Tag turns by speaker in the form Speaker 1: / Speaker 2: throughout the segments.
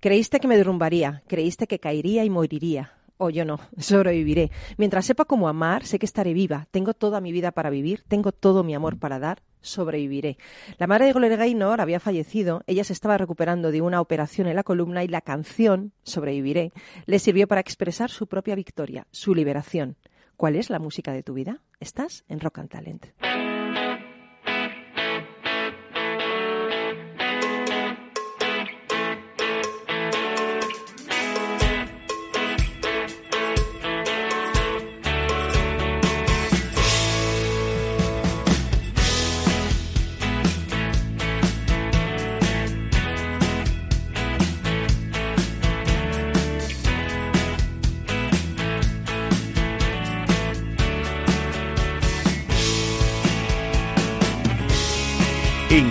Speaker 1: Creíste que me derrumbaría, creíste que caería y moriría. O yo no, sobreviviré. Mientras sepa cómo amar, sé que estaré viva. Tengo toda mi vida para vivir, tengo todo mi amor para dar, sobreviviré. La madre de Gloria Gaynor había fallecido, ella se estaba recuperando de una operación en la columna y la canción, Sobreviviré, le sirvió para expresar su propia victoria, su liberación. ¿Cuál es la música de tu vida? Estás en Rock and Talent.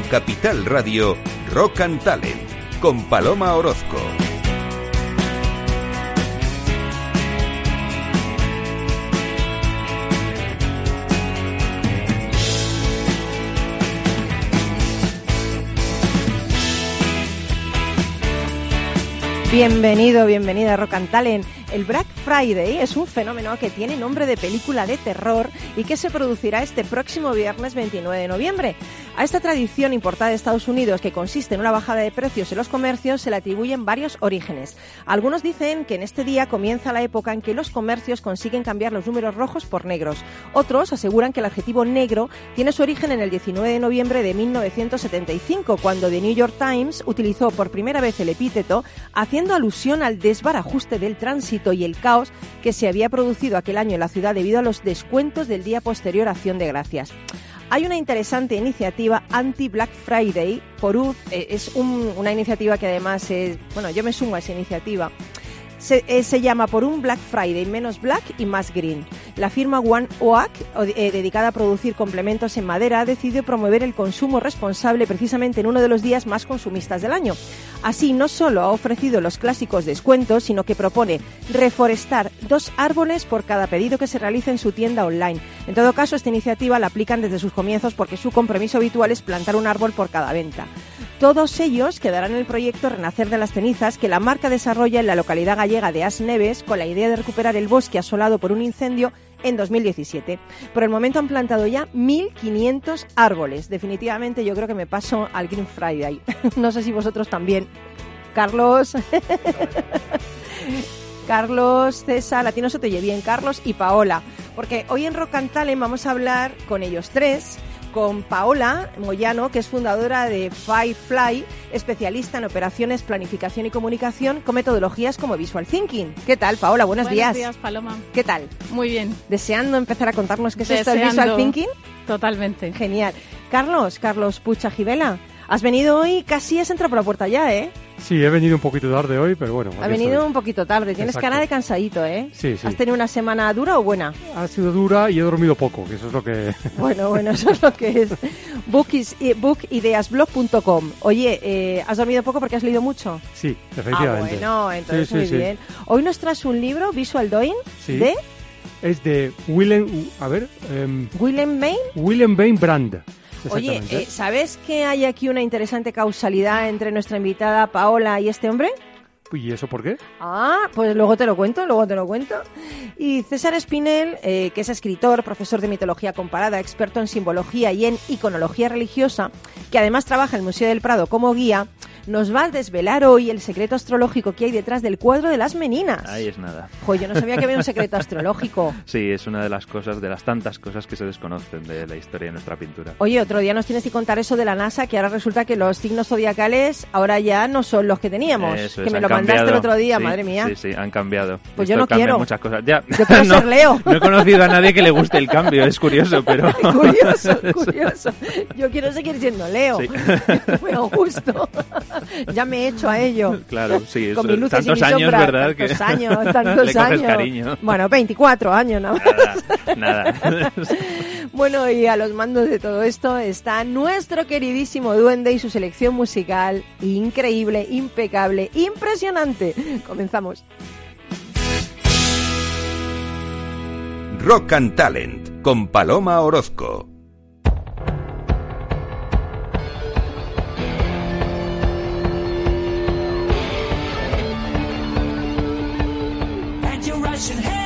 Speaker 2: Capital Radio, Rock and Talent, con Paloma Orozco.
Speaker 1: Bienvenido, bienvenida a Rock and Talent. El Black Friday es un fenómeno que tiene nombre de película de terror y que se producirá este próximo viernes 29 de noviembre. A esta tradición importada de Estados Unidos, que consiste en una bajada de precios en los comercios, se le atribuyen varios orígenes. Algunos dicen que en este día comienza la época en que los comercios consiguen cambiar los números rojos por negros. Otros aseguran que el adjetivo negro tiene su origen en el 19 de noviembre de 1975, cuando The New York Times utilizó por primera vez el epíteto, haciendo alusión al desbarajuste del tránsito y el caos que se había producido aquel año en la ciudad debido a los descuentos del día posterior a Acción de Gracias. Hay una interesante iniciativa anti-Black Friday por UZ, eh, es una iniciativa que además es, bueno, yo me sumo a esa iniciativa, eh, se, llama Por un Black Friday menos black y más green. La firma One Oak, eh, dedicada a producir complementos en madera, ha decidido promover el consumo responsable precisamente en uno de los días más consumistas del año. Así, no solo ha ofrecido los clásicos descuentos, sino que propone reforestar dos árboles por cada pedido que se realice en su tienda online. En todo caso, esta iniciativa la aplican desde sus comienzos porque su compromiso habitual es plantar un árbol por cada venta. Todos ellos quedarán en el proyecto Renacer de las Cenizas que la marca desarrolla en la localidad gallega de Asneves con la idea de recuperar el bosque asolado por un incendio en 2017. Por el momento han plantado ya 1.500 árboles. Definitivamente yo creo que me paso al Green Friday. no sé si vosotros también. Carlos. Carlos, César, a ti no se te oye bien, Carlos y Paola. Porque hoy en Rock and Talent vamos a hablar con ellos tres con Paola Moyano, que es fundadora de Firefly, especialista en operaciones, planificación y comunicación con metodologías como Visual Thinking. ¿Qué tal, Paola? Buenos, días.
Speaker 3: Buenos días, Paloma.
Speaker 1: ¿Qué tal?
Speaker 3: Muy bien.
Speaker 1: ¿Deseando empezar a contarnos qué es esto del Visual Thinking?
Speaker 3: Totalmente.
Speaker 1: Genial. Carlos, Carlos Pucha Gibela, has venido hoy, casi has entrado por la puerta ya, ¿eh?
Speaker 4: Sí, he venido un poquito tarde hoy, pero bueno.
Speaker 1: Ha venido un poquito tarde. Tienes cara de cansadito, ¿eh?
Speaker 4: Sí, sí.
Speaker 1: ¿Has tenido una semana dura o buena?
Speaker 4: Ha sido dura y he dormido poco, que eso es lo que...
Speaker 1: Bueno, bueno, eso es lo que es. bookideasblog.com. Oye, eh, ¿has dormido poco porque has leído mucho?
Speaker 4: Sí, efectivamente.
Speaker 1: Ah, bueno, entonces muy bien. Hoy nos traes un libro, Visual Doing, de...
Speaker 4: Es de Willem... A ver... Um,
Speaker 1: Willem Bain.
Speaker 4: Willem Bain Brand.
Speaker 1: Oye, eh, ¿sabes que hay aquí una interesante causalidad entre nuestra invitada Paola y este hombre?
Speaker 4: ¿Y eso por qué?
Speaker 1: Ah, pues luego te lo cuento, luego te lo cuento. Y César Espinel, eh, que es escritor, profesor de mitología comparada, experto en simbología y en iconología religiosa, que además trabaja en el Museo del Prado como guía, nos va a desvelar hoy el secreto astrológico que hay detrás del cuadro de las meninas.
Speaker 5: Ahí es nada.
Speaker 1: Pues yo no sabía que había un secreto astrológico.
Speaker 5: Sí, es una de las cosas, de las tantas cosas que se desconocen de la historia de nuestra pintura.
Speaker 1: Oye, otro día nos tienes que contar eso de la NASA, que ahora resulta que los signos zodiacales ahora ya no son los que teníamos. que me lo mandaste el otro día, madre mía.
Speaker 5: Sí, sí, han cambiado.
Speaker 1: Pues yo no quiero.
Speaker 5: muchas cosas. Ya.
Speaker 1: Yo quiero ser Leo.
Speaker 5: No he conocido a nadie que le guste el cambio, es curioso, pero...
Speaker 1: curioso, curioso. Yo quiero seguir siendo Leo. Sí. Muy gusto. ya me he hecho a ello.
Speaker 5: Claro, sí,
Speaker 1: Con mis luces
Speaker 5: tantos
Speaker 1: y
Speaker 5: años, ¿verdad?
Speaker 1: Tantos años, tantos
Speaker 5: Le
Speaker 1: años.
Speaker 5: cariño.
Speaker 1: Bueno, 24 años nada más.
Speaker 5: Nada, nada.
Speaker 1: bueno, y a los mandos de todo esto está nuestro queridísimo duende y su selección musical increíble, impecable, impresionante. Comenzamos.
Speaker 2: Rock and Talent con Paloma Orozco. Hey.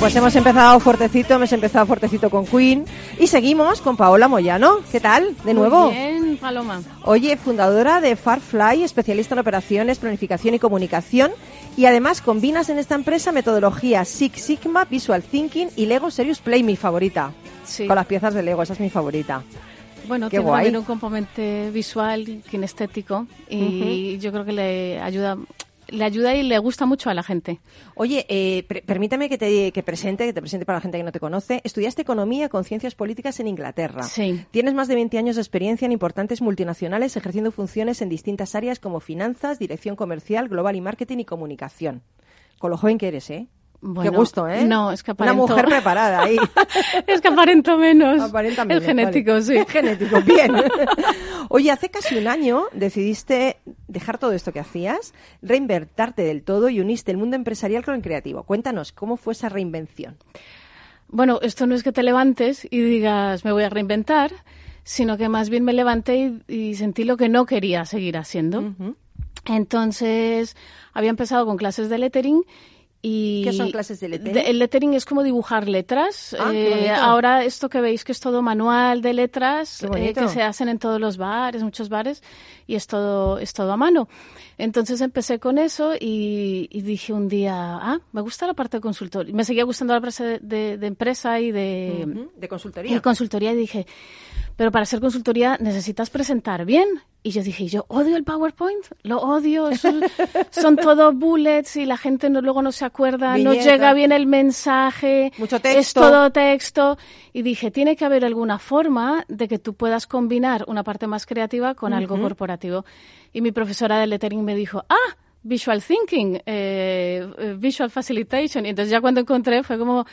Speaker 1: Pues hemos empezado fuertecito, hemos empezado fuertecito con Queen y seguimos con Paola Moyano. ¿Qué tal? De nuevo.
Speaker 3: Muy bien, Paloma.
Speaker 1: Oye, fundadora de Farfly, especialista en operaciones, planificación y comunicación. Y además combinas en esta empresa metodología Six Sigma, Visual Thinking y Lego Serious Play, mi favorita.
Speaker 3: Sí.
Speaker 1: Con las piezas de Lego, esa es mi favorita.
Speaker 3: Bueno,
Speaker 1: Qué
Speaker 3: tiene
Speaker 1: guay.
Speaker 3: también un componente visual, kinestético, y yo creo que le ayuda, le ayuda y le gusta mucho a la gente.
Speaker 1: Oye, eh, permíteme que te que presente, que te presente para la gente que no te conoce. Estudiaste economía con ciencias políticas en Inglaterra.
Speaker 3: Sí.
Speaker 1: Tienes más de 20 años de experiencia en importantes multinacionales ejerciendo funciones en distintas áreas como finanzas, dirección comercial, global y marketing y comunicación. Con lo joven que eres, ¿eh?
Speaker 3: Bueno,
Speaker 1: Qué gusto, ¿eh?
Speaker 3: no, es que
Speaker 1: Una mujer preparada ahí.
Speaker 3: es que aparento menos.
Speaker 1: Aparenta menos,
Speaker 3: es genético,
Speaker 1: vale.
Speaker 3: sí.
Speaker 1: Genético, bien. Oye, hace casi un año decidiste dejar todo esto que hacías, reinvertarte del todo y uniste el mundo empresarial con el creativo. Cuéntanos, ¿cómo fue esa reinvención?
Speaker 3: Bueno, esto no es que te levantes y digas me voy a reinventar, sino que más bien me levanté y, y sentí lo que no quería seguir haciendo. Entonces, había empezado con clases de lettering y...
Speaker 1: ¿Qué son clases de lettering?
Speaker 3: el lettering es como dibujar letras.
Speaker 1: Ah,
Speaker 3: Eh, ahora esto que veis que es todo manual de letras eh, que se hacen en todos los bares, muchos bares, y es todo, es todo a mano. Entonces empecé con eso y, y dije un día, ah, me gusta la parte de consultoría. Me seguía gustando la parte de, de- de empresa y de,
Speaker 1: Ujú, De
Speaker 3: y
Speaker 1: consultoría.
Speaker 3: consultoría y dije, pero para hacer consultoría necesitas presentar bien. Y yo dije, yo odio el PowerPoint, lo odio, son, son todo bullets y la gente no, luego no se acuerda, no llega bien el mensaje,
Speaker 1: Mucho
Speaker 3: es todo texto. Y dije, tiene que haber alguna forma de que tú puedas combinar una parte más creativa con algo corporativo. Y mi profesora de lettering me dijo, ah, Visual Thinking, eh, eh, Visual Facilitation. Y entonces ya cuando encontré fue como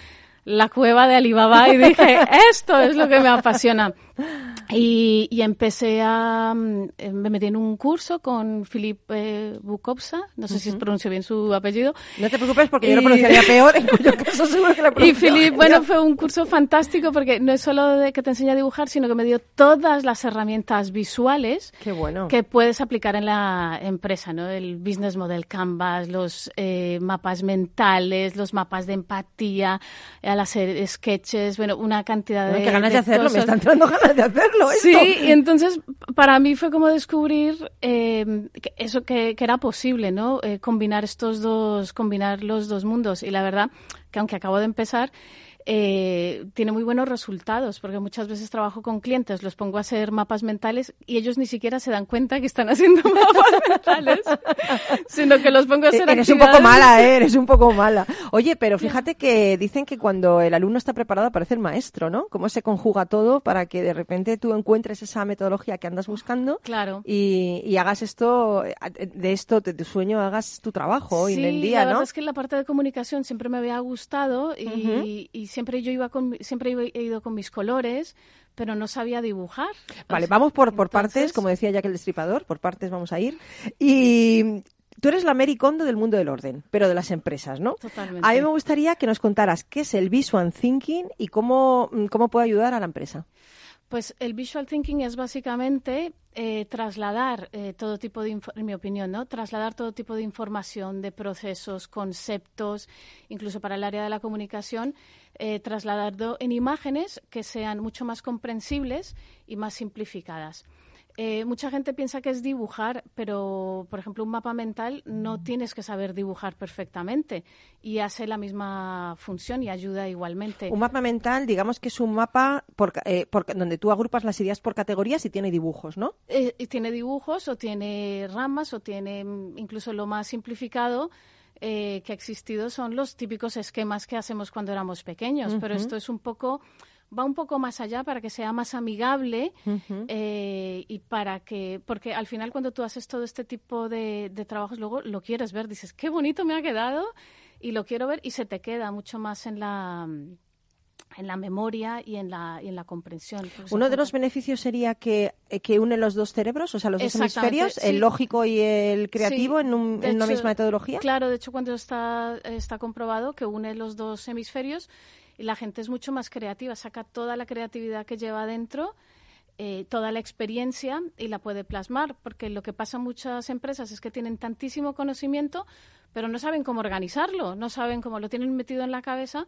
Speaker 3: la cueva de Alibaba y dije, esto es lo que me apasiona. Y, y empecé a... mm, eh, Me metí en un curso con Filip eh, Bukowska, no sé si pronuncio bien su apellido.
Speaker 1: No te preocupes porque yo lo pronunciaría peor, en cuyo caso seguro que la
Speaker 3: Y
Speaker 1: pronuncio
Speaker 3: Filip,
Speaker 1: genial.
Speaker 3: bueno, fue un curso fantástico porque no es solo de que te enseña a dibujar, sino que me dio todas las herramientas visuales
Speaker 1: bueno.
Speaker 3: que puedes aplicar en la empresa, ¿no? El business model canvas, los eh, mapas mentales, los mapas de empatía, al hacer sketches, bueno, una cantidad
Speaker 1: Bueno,
Speaker 3: de
Speaker 1: qué ganas de hacerlo, me están entrando ganas
Speaker 3: Sí, y entonces para mí fue como descubrir eh, que eso que, que era posible, ¿no? Eh, combinar estos dos, combinar los dos mundos. Y la verdad que aunque acabo de empezar, eh, tiene muy buenos resultados, porque muchas veces trabajo con clientes, los pongo a hacer mapas mentales y ellos ni siquiera se dan cuenta que están haciendo mapas mentales, sino que los pongo a hacer
Speaker 1: Eres un poco
Speaker 3: actividades-
Speaker 1: mala, ¿eh? eres un poco mala. Oye, pero fíjate que dicen que cuando el alumno está preparado aparece el maestro, ¿no? Cómo se conjuga todo para que de repente tú encuentres esa metodología que andas buscando
Speaker 3: Claro.
Speaker 1: y, y hagas esto, de esto, de tu sueño, hagas tu trabajo hoy
Speaker 3: sí,
Speaker 1: en el día,
Speaker 3: la
Speaker 1: ¿no?
Speaker 3: verdad es que la parte de comunicación siempre me había gustado y, y siempre yo iba con, siempre he ido con mis colores, pero no sabía dibujar.
Speaker 1: Vale, vamos por, por partes, como decía Jack el Destripador, por partes vamos a ir. Y tú eres la Mary Kondo del mundo del orden, pero de las empresas, ¿no?
Speaker 3: Totalmente.
Speaker 1: A mí me gustaría que nos contaras qué es el Visual Thinking y cómo, mm, cómo puede ayudar a la empresa.
Speaker 3: Pues el visual thinking es básicamente eh, trasladar eh, todo tipo de, en mi opinión, ¿no? Trasladar todo tipo de información, de procesos, conceptos, incluso para el área de la comunicación, eh, trasladarlo en imágenes que sean mucho más comprensibles y más simplificadas. Eh, mucha gente piensa que es dibujar, pero, por ejemplo, un mapa mental no tienes que saber dibujar perfectamente y hace la misma función y ayuda igualmente.
Speaker 1: Un mapa mental, digamos que es un mapa por, eh, por donde tú agrupas las ideas por categorías y tiene dibujos, ¿no?
Speaker 3: Eh, y tiene dibujos o tiene ramas o tiene mm, incluso lo más simplificado eh, que ha existido son los típicos esquemas que hacemos cuando éramos pequeños, pero esto es un poco va un poco más allá para que sea más amigable eh, y para que porque al final cuando tú haces todo este tipo de, de trabajos luego lo quieres ver dices qué bonito me ha quedado y lo quiero ver y se te queda mucho más en la en la memoria y en la, y en la comprensión.
Speaker 1: Uno de los beneficios sería que, eh, que une los dos cerebros, o sea, los dos hemisferios,
Speaker 3: sí.
Speaker 1: el lógico y el creativo,
Speaker 3: Sí,
Speaker 1: en, un- una misma metodología.
Speaker 3: Claro, de hecho, cuando está, está comprobado que une los dos hemisferios y la gente es mucho más creativa, saca toda la creatividad que lleva dentro eh, toda la experiencia y la puede plasmar, porque lo que pasa en muchas empresas es que tienen tantísimo conocimiento, pero no saben cómo organizarlo, no saben cómo lo tienen metido en la cabeza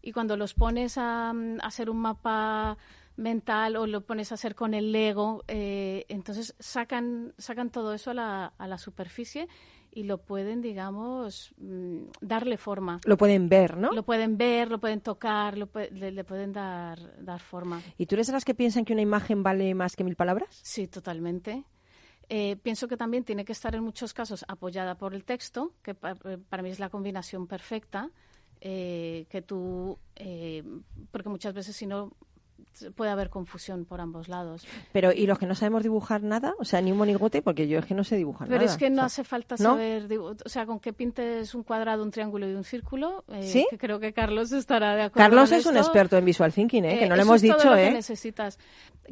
Speaker 3: y cuando los pones a, a hacer un mapa mental o lo pones a hacer con el Lego, eh, entonces sacan, sacan todo eso a la, a la superficie y lo pueden, digamos, mm, darle forma.
Speaker 1: Lo pueden ver, ¿no?
Speaker 3: Lo pueden ver, lo pueden tocar, lo pue- le, le pueden dar, dar forma.
Speaker 1: ¿Y tú eres de las que piensan que una imagen vale más que mil palabras?
Speaker 3: Sí, totalmente. Eh, pienso que también tiene que estar en muchos casos apoyada por el texto, que pa- eh, para mí es la combinación perfecta, eh, que tú, eh, porque muchas veces si no puede haber confusión por ambos lados.
Speaker 1: Pero, ¿y los que no sabemos dibujar nada? O sea, ni un monigote, porque yo es que no sé dibujar
Speaker 3: Pero
Speaker 1: nada.
Speaker 3: es que no
Speaker 1: O sea,
Speaker 3: hace falta
Speaker 1: ¿no?
Speaker 3: saber, o sea, con que pintes un cuadrado, un triángulo y un círculo, eh,
Speaker 1: ¿Sí?
Speaker 3: que creo que Carlos estará de acuerdo.
Speaker 1: Carlos
Speaker 3: con
Speaker 1: es un experto en visual thinking, ¿eh? que
Speaker 3: Eh,
Speaker 1: no le
Speaker 3: eso
Speaker 1: hemos
Speaker 3: es todo
Speaker 1: dicho,
Speaker 3: lo que
Speaker 1: ¿eh?
Speaker 3: necesitas.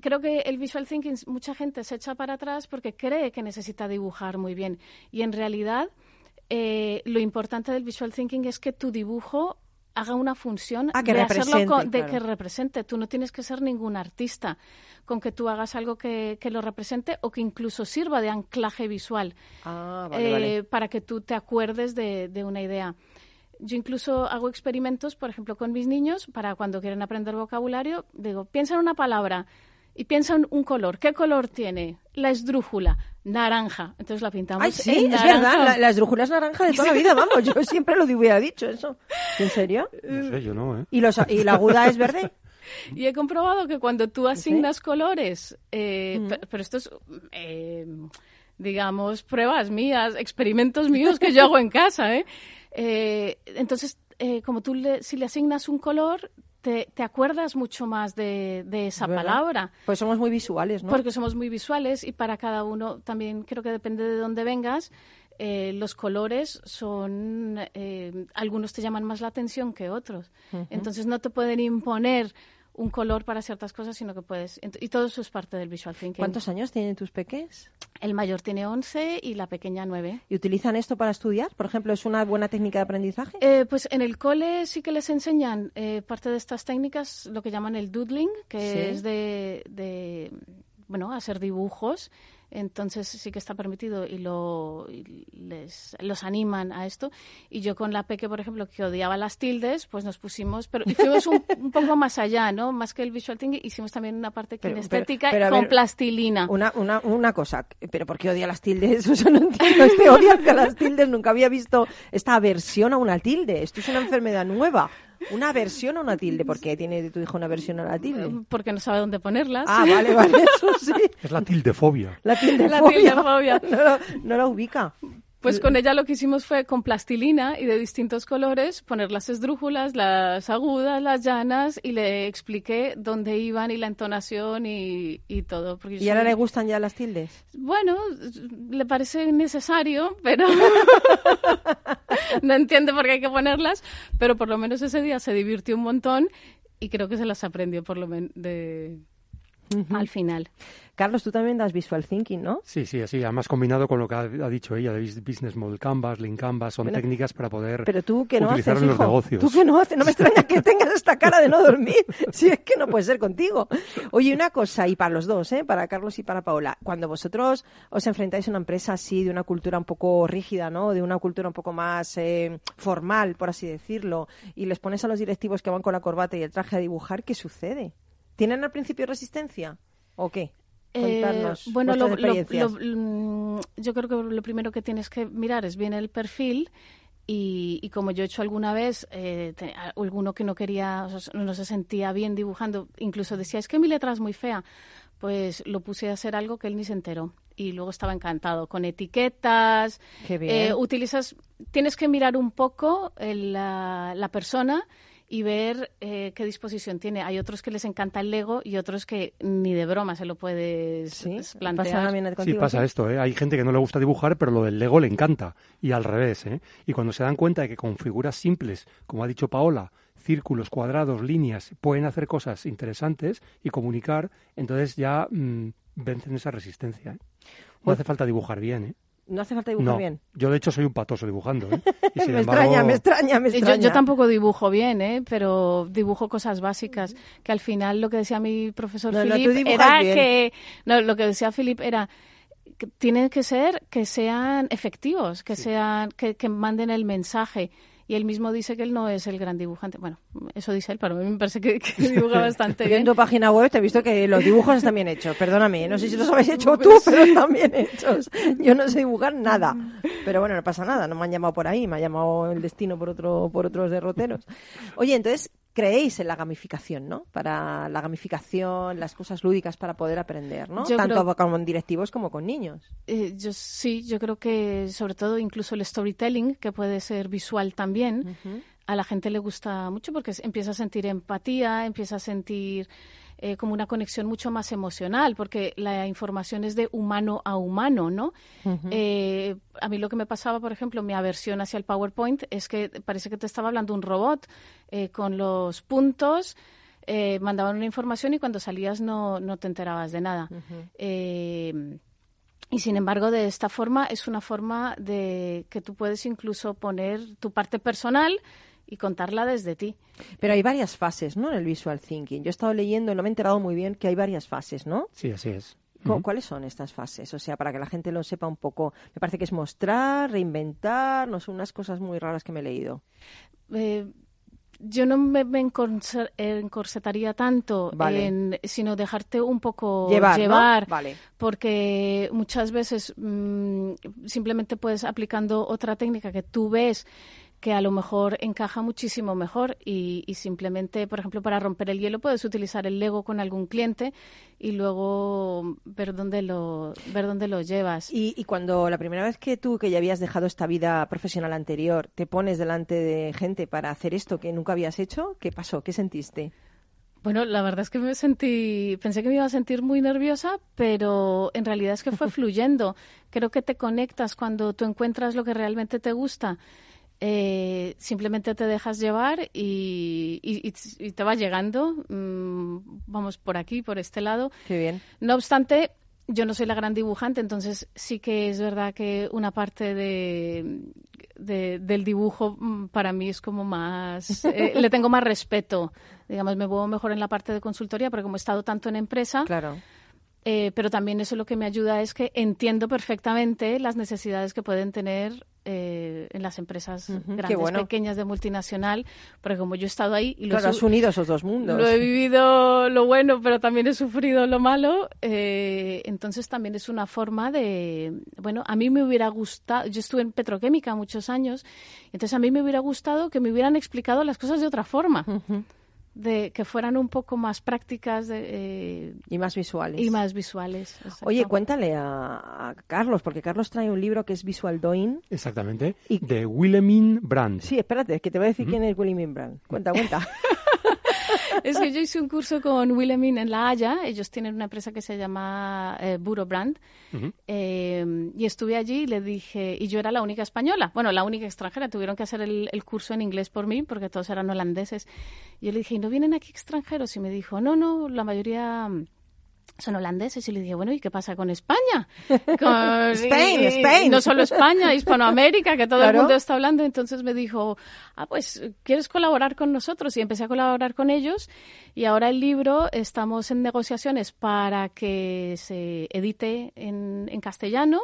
Speaker 3: Creo que el visual thinking, mucha gente se echa para atrás porque cree que necesita dibujar muy bien. Y en realidad, eh, lo importante del visual thinking es que tu dibujo haga una función
Speaker 1: Ah, que
Speaker 3: de hacerlo
Speaker 1: represente,
Speaker 3: con- de
Speaker 1: claro.
Speaker 3: que represente. Tú no tienes que ser ningún artista con que tú hagas algo que, que lo represente o que incluso sirva de anclaje visual
Speaker 1: Ah, vale,
Speaker 3: eh,
Speaker 1: vale.
Speaker 3: para que tú te acuerdes de, de una idea. Yo incluso hago experimentos, por ejemplo, con mis niños, para cuando quieren aprender vocabulario, digo, piensa en una palabra y piensa en un color. ¿Qué color tiene? La esdrújula, naranja. Entonces la pintamos
Speaker 1: Ay, sí,
Speaker 3: en
Speaker 1: es
Speaker 3: naranja.
Speaker 1: verdad, la, la esdrújula es naranja de toda la vida, vamos, yo siempre lo hubiera dicho eso. ¿En serio?
Speaker 4: No sé, yo no, ¿eh?
Speaker 1: ¿Y, los, ¿Y la aguda es verde?
Speaker 3: Y he comprobado que cuando tú asignas colores, eh, pe- pero esto es, eh, digamos, pruebas mías, experimentos míos que yo hago en casa, ¿eh? Eh, entonces, eh, como tú le, si le asignas un color, te, te acuerdas mucho más de, de esa
Speaker 1: ¿Verdad?
Speaker 3: palabra.
Speaker 1: Pues somos muy visuales, ¿no?
Speaker 3: Porque somos muy visuales y para cada uno también creo que depende de dónde vengas. eh, los colores son, eh, algunos te llaman más la atención que otros. Entonces no te pueden imponer un color para ciertas cosas, sino que puedes. Y todo eso es parte del visual thinking.
Speaker 1: ¿Cuántos años tienen tus peques?
Speaker 3: El mayor tiene 11 y la pequeña 9.
Speaker 1: ¿Y utilizan esto para estudiar? Por ejemplo, ¿es una buena técnica de aprendizaje?
Speaker 3: Eh, pues en el cole sí que les enseñan eh, parte de estas técnicas, lo que llaman el doodling, que
Speaker 1: Sí.
Speaker 3: es de, de, bueno, hacer dibujos. Entonces sí que está permitido y, lo, y les, los animan a esto. Y yo con la Peque, por ejemplo, que odiaba las tildes, pues nos pusimos, pero fuimos un, un poco más allá, ¿no? Más que el visual thinking, hicimos también una parte kinestética
Speaker 1: pero- pero a
Speaker 3: con
Speaker 1: ver,
Speaker 3: plastilina.
Speaker 1: Una, una, una cosa, ¿pero por qué odia las tildes? O sea, no entiendo este odio hacia las tildes. Nunca había visto esta aversión a una tilde. Esto es una enfermedad nueva. Una aversión a una tilde. ¿Por qué tiene tu hijo una aversión a la tilde?
Speaker 3: Porque no sabe dónde ponerlas.
Speaker 1: Ah, vale, vale, eso sí.
Speaker 4: Es la tildefobia.
Speaker 1: La tildefobia.
Speaker 3: La tildefobia.
Speaker 1: No, no la ubica.
Speaker 3: Pues con ella lo que hicimos fue con plastilina y de distintos colores poner las esdrújulas, las agudas, las llanas y le expliqué dónde iban y la entonación y, y todo. Porque
Speaker 1: ¿Y ahora le gustan ya las tildes?
Speaker 3: Bueno, le parece necesario, pero no entiende por qué hay que ponerlas, pero por lo menos ese día se divirtió un montón y creo que se las aprendió por lo menos de... al final.
Speaker 1: Carlos, tú también das visual thinking, ¿no?
Speaker 4: Sí, sí, así, además combinado con lo que ha, ha dicho ella de bus- Business Model Canvas, Link Canvas, son
Speaker 1: Bueno,
Speaker 4: técnicas para poder
Speaker 1: Pero tú que no
Speaker 4: utilizar
Speaker 1: haces,
Speaker 4: en los
Speaker 1: hijo.
Speaker 4: negocios.
Speaker 1: Tú que no haces. No me extraña que tengas esta cara de no dormir. Si es que no puede ser contigo. Oye, una cosa, y para los dos, ¿eh? para Carlos y para Paola. Cuando vosotros os enfrentáis a una empresa así, de una cultura un poco rígida, ¿no? De una cultura un poco más eh, formal, por así decirlo, y les pones a los directivos que van con la corbata y el traje a dibujar, ¿qué sucede? ¿Tienen al principio resistencia? ¿O qué?
Speaker 3: Eh, bueno, lo- lo- lo- mm, yo creo que lo primero que tienes que mirar es bien el perfil y, y como yo he hecho alguna vez, eh, te- alguno que no quería, o sea, no se sentía bien dibujando, incluso decía, es que mi letra es muy fea, pues lo puse a hacer algo que él ni se enteró. Y luego estaba encantado con etiquetas.
Speaker 1: Qué bien.
Speaker 3: eh, utilizas, tienes que mirar un poco el- la, la persona y ver eh, qué disposición tiene. Hay otros que les encanta el Lego y otros que ni de broma se lo puedes
Speaker 1: Sí,
Speaker 3: plantear.
Speaker 1: pasa también
Speaker 4: Sí, pasa esto, ¿eh? Hay gente que no le gusta dibujar, pero lo del Lego le encanta. Y al revés, ¿eh? Y cuando se dan cuenta de que con figuras simples, como ha dicho Paola, círculos, cuadrados, líneas, pueden hacer cosas interesantes y comunicar, entonces ya mm, vencen esa resistencia. ¿eh? No hace falta dibujar bien, ¿eh?
Speaker 1: No hace falta dibujar
Speaker 4: No,
Speaker 1: bien.
Speaker 4: yo de hecho soy un patoso dibujando. ¿eh? Y sin
Speaker 1: me
Speaker 4: embargo-
Speaker 1: extraña, me extraña, me
Speaker 3: Eh, Yo,
Speaker 1: extraña.
Speaker 3: yo tampoco dibujo bien, ¿eh? pero dibujo cosas básicas. Que al final lo que decía mi profesor
Speaker 1: No, no,
Speaker 3: Philip era
Speaker 1: bien.
Speaker 3: que. No, lo que decía Philip era. Que tienen que ser que sean efectivos, que sean que, que manden el mensaje. Y él mismo dice que él no es el gran dibujante. Bueno, eso dice él, pero a mí me parece que, que dibuja bastante bien.
Speaker 1: Viendo página web te he visto que los dibujos están bien hechos. Perdóname, no sé si los habéis hecho tú, pero están bien hechos. Yo no sé dibujar nada. Pero bueno, no pasa nada. No me han llamado por ahí, me ha llamado el destino por otro, por otros derroteros. Oye, entonces creéis en la gamificación, ¿no? Para la gamificación, las cosas lúdicas para poder aprender, ¿no?
Speaker 3: Yo
Speaker 1: Tanto
Speaker 3: creo-
Speaker 1: con directivos como con niños.
Speaker 3: Eh, yo sí, yo creo que sobre todo incluso el storytelling, que puede ser visual también, a la gente le gusta mucho porque empieza a sentir empatía, empieza a sentir eh, como una conexión mucho más emocional, porque la información es de humano a humano, ¿no? Eh, a mí lo que me pasaba, por ejemplo, mi aversión hacia el PowerPoint es que parece que te estaba hablando un robot eh, con los puntos. eh, mandaban una información y cuando salías no, no te enterabas de nada. Y sin embargo, de esta forma es una forma de que tú puedes incluso poner tu parte personal y contarla desde ti.
Speaker 1: Pero hay varias fases, ¿no? En el visual thinking. Yo he estado leyendo y no me he enterado muy bien que hay varias fases, ¿no?
Speaker 4: Sí, así es.
Speaker 1: ¿Cuáles son estas fases? O sea, para que la gente lo sepa un poco. Me parece que es mostrar, reinventar, no sé, unas cosas muy raras que me he leído.
Speaker 3: Eh, yo no me, me encorse- encorsetaría tanto,
Speaker 1: Vale.
Speaker 3: en, sino dejarte un poco
Speaker 1: Llevar, ¿no?
Speaker 3: llevar,
Speaker 1: Vale.
Speaker 3: porque muchas veces mm, simplemente puedes aplicando otra técnica que tú ves que a lo mejor encaja muchísimo mejor y, y simplemente, por ejemplo, para romper el hielo puedes utilizar el Lego con algún cliente y luego ver dónde lo, ver dónde lo llevas.
Speaker 1: Y, y cuando la primera vez que tú, que ya habías dejado esta vida profesional anterior, te pones delante de gente para hacer esto que nunca habías hecho, ¿qué pasó? ¿Qué sentiste?
Speaker 3: Bueno, la verdad es que me sentí, pensé que me iba a sentir muy nerviosa, pero en realidad es que fue fluyendo. Creo que te conectas cuando tú encuentras lo que realmente te gusta. Eh, simplemente te dejas llevar y, y- y- y te va llegando. Mm, vamos por aquí, por este lado.
Speaker 1: Qué bien.
Speaker 3: No obstante, yo no soy la gran dibujante, entonces sí que es verdad que una parte de, de- del dibujo mm, para mí es como más... eh, le tengo más respeto. Digamos, me muevo mejor en la parte de consultoría, porque como he estado tanto en empresa,
Speaker 1: Claro.
Speaker 3: eh, pero también eso lo que me ayuda es que entiendo perfectamente las necesidades que pueden tener eh, en las empresas grandes,
Speaker 1: bueno.
Speaker 3: pequeñas de multinacional, porque como yo he estado ahí y
Speaker 1: Claro, has unido esos dos mundos.
Speaker 3: lo he vivido lo bueno, pero también he sufrido lo malo. eh, entonces también es una forma de, bueno, a mí me hubiera gustado, yo estuve en petroquímica muchos años, entonces a mí me hubiera gustado que me hubieran explicado las cosas de otra forma,
Speaker 1: Ujú.
Speaker 3: De que fueran un poco más prácticas de, eh,
Speaker 1: Y más visuales.
Speaker 3: y más visuales.
Speaker 1: Oye, cuéntale a, a Carlos, porque Carlos trae un libro que es Visual Doing.
Speaker 4: Exactamente.
Speaker 1: Y-
Speaker 4: De Wilhelmine Brandt.
Speaker 1: Sí, espérate, que te voy a decir quién es William Inbrand. Cuenta, cuenta.
Speaker 3: Es que yo hice un curso con Wilhelmine en La Haya. Ellos tienen una empresa que se llama eh, Buro Brand. Eh, y estuve allí y le dije, y yo era la única española, bueno, la única extranjera. Tuvieron que hacer el, el curso en inglés por mí porque todos eran holandeses. Y yo le dije, ¿y no vienen aquí extranjeros? Y me dijo, no, no, la mayoría mm, son holandeses. Y le dije, bueno, ¿y qué pasa con España? Con,
Speaker 1: Spain,
Speaker 3: y-
Speaker 1: Spain.
Speaker 3: No solo España, Hispanoamérica, que todo
Speaker 1: Claro.
Speaker 3: el mundo está hablando. Entonces me dijo, ah, pues, ¿quieres colaborar con nosotros? Y empecé a colaborar con ellos. Y ahora el libro estamos en negociaciones para que se edite en, en castellano.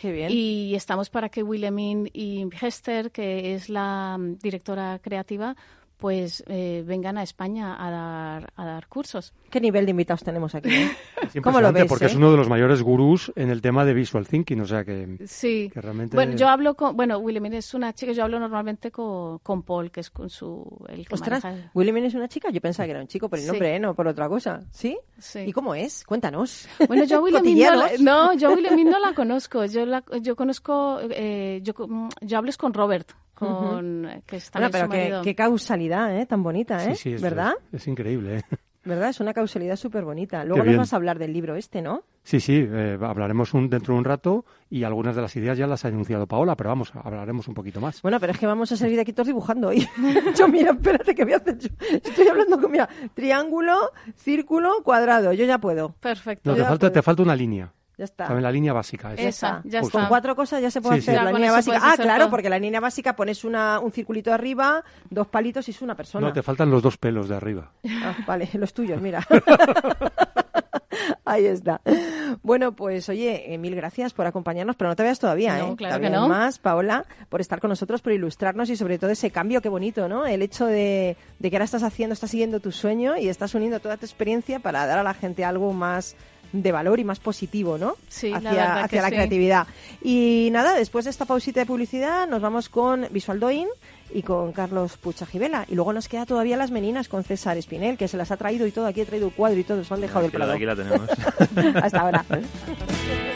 Speaker 1: Qué bien.
Speaker 3: Y estamos para que Wilhelmine y Hester, que es la mm, directora creativa, pues eh, vengan a España a dar, a dar cursos.
Speaker 1: ¿Qué nivel de invitados tenemos aquí? eh?
Speaker 4: Es
Speaker 1: ¿Cómo lo ves?
Speaker 4: porque
Speaker 1: eh?
Speaker 4: es uno de los mayores gurús en el tema de visual thinking, o sea que,
Speaker 3: Sí.
Speaker 4: que realmente...
Speaker 3: Bueno, yo hablo con, bueno, Wilhelmine es una chica, yo hablo normalmente con, con Paul, que es con su, el que
Speaker 1: Ostras,
Speaker 3: maneja-
Speaker 1: ¿William es una chica? Yo pensaba que era un chico por el
Speaker 3: Sí.
Speaker 1: nombre, ¿eh? no por otra cosa. ¿Sí?
Speaker 3: Sí.
Speaker 1: ¿Y cómo es? Cuéntanos.
Speaker 3: Bueno, yo a Wilhelmine no, la- no, yo a Wilhelmine no la conozco. Yo la, yo conozco, eh, yo, mm, yo hablo es con Robert, con, que es
Speaker 1: Bueno, pero
Speaker 3: su
Speaker 1: qué, qué causalidad, ¿eh? Tan bonita, ¿eh?
Speaker 4: Sí, sí, es,
Speaker 1: ¿Verdad?
Speaker 4: Es, es increíble. ¿eh?
Speaker 1: ¿Verdad? Es una causalidad súper bonita. Luego nos
Speaker 4: bien.
Speaker 1: vas a hablar del libro este, ¿no?
Speaker 4: Sí, sí, eh, hablaremos un, dentro de un rato y algunas de las ideas ya las ha anunciado Paola, pero vamos, hablaremos un poquito más.
Speaker 1: Bueno, pero es que vamos a salir de aquí todos dibujando hoy. yo, mira, espérate que voy a hacer yo. Estoy hablando con, mira, triángulo, círculo, cuadrado. Yo ya puedo.
Speaker 3: Perfecto.
Speaker 4: No, te falta,
Speaker 1: puedo.
Speaker 4: te falta una línea.
Speaker 1: Ya está.
Speaker 4: También la línea básica. esa.
Speaker 3: Esa, ya
Speaker 4: Justo.
Speaker 1: Con
Speaker 3: está.
Speaker 1: cuatro cosas ya se puede
Speaker 4: Sí, sí.
Speaker 1: hacer
Speaker 3: Ya,
Speaker 1: la
Speaker 3: con
Speaker 1: línea básica. Ah, claro,
Speaker 3: todo.
Speaker 1: porque la línea básica pones una, un circulito arriba, dos palitos y es una persona.
Speaker 4: No, te faltan los dos pelos de arriba.
Speaker 1: Ah, vale, los tuyos, mira. Ahí está. Bueno, pues oye, eh, mil gracias por acompañarnos, pero no te veas todavía,
Speaker 3: No,
Speaker 1: ¿eh?
Speaker 3: claro
Speaker 1: Todavía
Speaker 3: que no.
Speaker 1: más, Paola, por estar con nosotros, por ilustrarnos y sobre todo ese cambio, qué bonito, ¿no? El hecho de, de que ahora estás haciendo, estás siguiendo tu sueño y estás uniendo toda tu experiencia para dar a la gente algo más de valor y más positivo, ¿no?
Speaker 3: Sí, la
Speaker 1: hacia,
Speaker 3: verdad
Speaker 1: hacia la
Speaker 3: sí.
Speaker 1: creatividad. Y nada, después de esta pausita de publicidad, nos vamos con Visual Doing y con Carlos Puchajivela. Y luego nos queda todavía las meninas con César Espinel, que se las ha traído y todo. Aquí he traído el cuadro y todo, se han dejado
Speaker 5: la-
Speaker 1: prado.
Speaker 5: aquí la tenemos.
Speaker 1: Hasta ahora.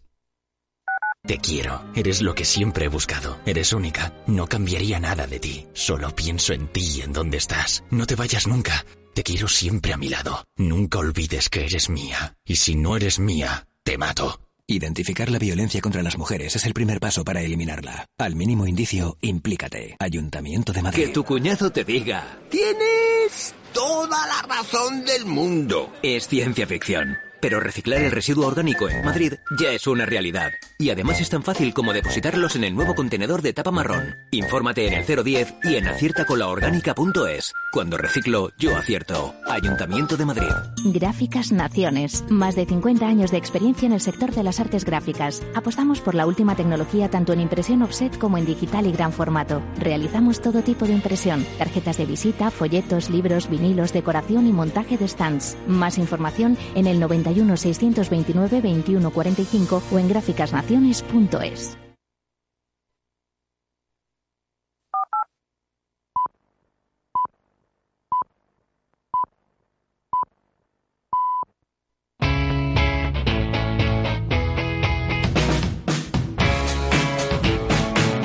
Speaker 6: Te quiero. Eres lo que siempre he buscado. Eres única. No cambiaría nada de ti. Solo pienso en ti y en dónde estás. No te vayas nunca. Te quiero siempre a mi lado. Nunca olvides que eres mía. Y si no eres mía, te mato.
Speaker 7: Identificar la violencia contra las mujeres es el primer paso para eliminarla. Al mínimo indicio, implícate. Ayuntamiento de Madrid.
Speaker 8: Que tu cuñado te diga, tienes toda la razón del mundo. Es ciencia ficción. Pero reciclar el residuo orgánico en Madrid ya es una realidad. Y además es tan fácil como depositarlos en el nuevo contenedor de tapa marrón. Infórmate en el 010 y en aciertacolaorgánica.es. Cuando reciclo, yo acierto. Ayuntamiento de Madrid.
Speaker 9: Gráficas Naciones. Más de 50 años de experiencia en el sector de las artes gráficas. Apostamos por la última tecnología tanto en impresión offset como en digital y gran formato. Realizamos todo tipo de impresión. Tarjetas de visita, folletos, libros, vinilos, decoración y montaje de stands. Más información en el 91 629 2145 o en gráficasnaciones.es.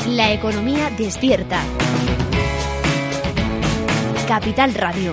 Speaker 10: La economía despierta. Capital Radio.